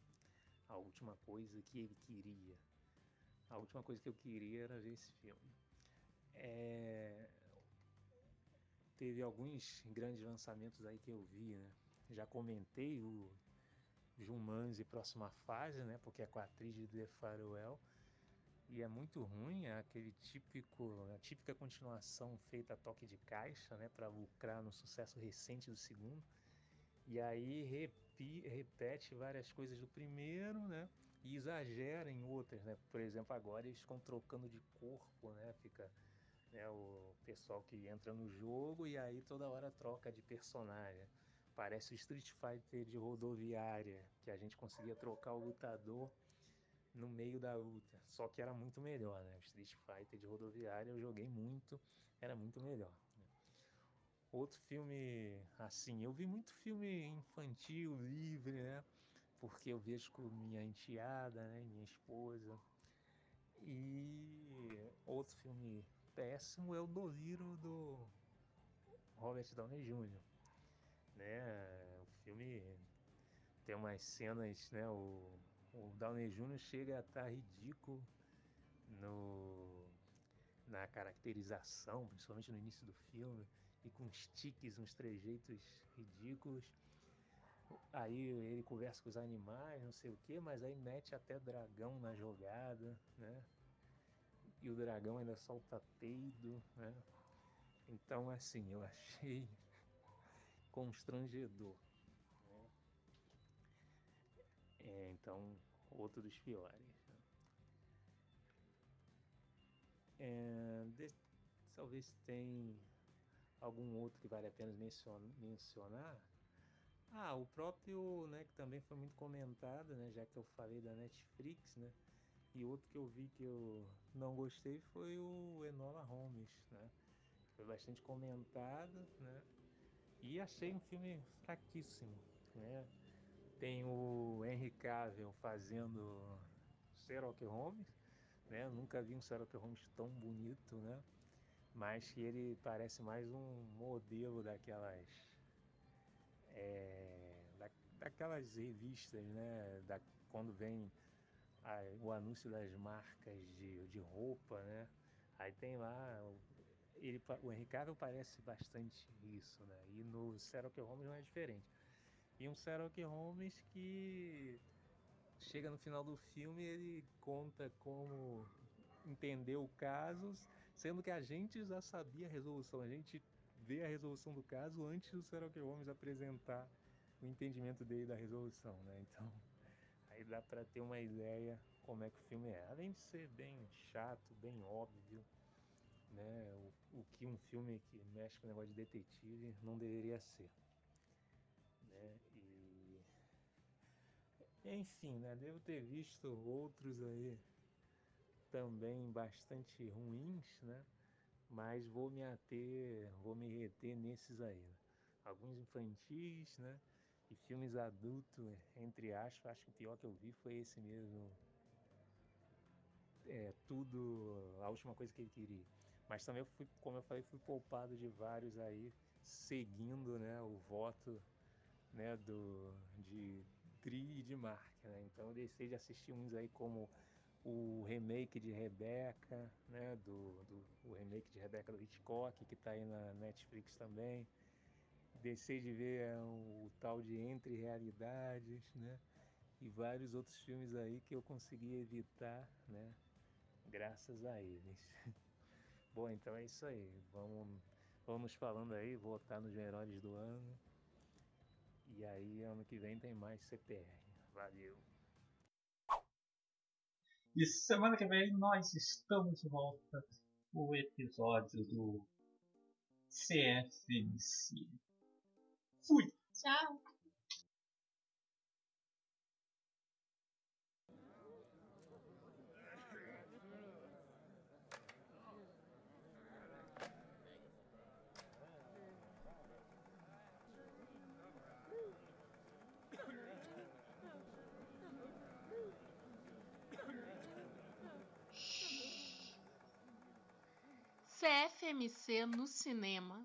A última coisa que ele queria a última coisa que eu queria era ver esse filme. É... Teve alguns grandes lançamentos aí que eu vi, né? Já comentei o Jumanji Próxima Fase, né? Porque é com a atriz de The Farewell. E é muito ruim, é aquele típico, a típica continuação feita a toque de caixa, né? Para lucrar no sucesso recente do segundo. E aí repi, repete várias coisas do primeiro, né? E exagera em outras, né? Por exemplo, agora eles estão trocando de corpo, né? Fica né, o pessoal que entra no jogo e aí toda hora troca de personagem. Parece o Street Fighter de rodoviária, que a gente conseguia trocar o lutador no meio da luta. Só que era muito melhor, né? O Street Fighter de rodoviária eu joguei muito, era muito melhor. Né? Outro filme, assim, eu vi muito filme infantil, livre, né? Porque eu vejo com minha enteada, né, minha esposa. E outro filme péssimo é o Doliro do Robert Downey Jr. Né? O filme tem umas cenas, né? O, o Downey Jr. chega a estar tá ridículo no, na caracterização, principalmente no início do filme, e com uns tiques, uns trejeitos ridículos. Aí ele conversa com os animais, não sei o que, mas aí mete até dragão na jogada, né? E o dragão ainda solta peido, né? Então, assim, eu achei constrangedor. Né? É, então, outro dos piores. Né? É, de, talvez tem algum outro que vale a pena mencionar. Ah, o próprio, né, que também foi muito comentado, né, já que eu falei da Netflix, né, e outro que eu vi que eu não gostei foi o Enola Holmes, né, foi bastante comentado, né, e achei um filme fraquíssimo, né, tem o Henry Cavill fazendo Sherlock Holmes, né, nunca vi um Sherlock Holmes tão bonito, né, mas que ele parece mais um modelo daquelas é, da, daquelas revistas, né, da, quando vem a, o anúncio das marcas de, de roupa, né, aí tem lá ele, o Henry parece bastante isso, né, e no Sherlock Holmes não é diferente. E um Sherlock Holmes que chega no final do filme ele conta como entendeu casos sendo que a gente já sabia a resolução, a gente vê a resolução do caso antes do Sherlock Holmes apresentar o entendimento dele da resolução, né? Então, aí dá para ter uma ideia como é que o filme é. Além de ser bem chato, bem óbvio, né? O, o que um filme que mexe com o negócio de detetive não deveria ser, né? E enfim, né? Devo ter visto outros aí também bastante ruins, né? Mas vou me ater, vou me reter nesses aí. Né? Alguns infantis, né? E filmes adultos, entre aspas, acho que o pior que eu vi foi esse mesmo. É, tudo, a última coisa que ele queria. Mas também eu fui, como eu falei, fui poupado de vários aí, seguindo né, o voto né, do, de Dri e de Mark. Né? Então eu deixei de assistir uns aí como o remake de Rebeca, né, do, do o remake de Rebeca do Hitchcock, que está aí na Netflix também. Deixei de ver é, o tal de Entre Realidades, né, e vários outros filmes aí que eu consegui evitar, né, graças a eles. Bom, então é isso aí. Vamos, vamos falando aí, votar nos melhores do ano. E aí, ano que vem tem mais CPR. Valeu! E semana que vem nós estamos de volta com o episódio do CFMC. Fui! Tchau! CFMC no cinema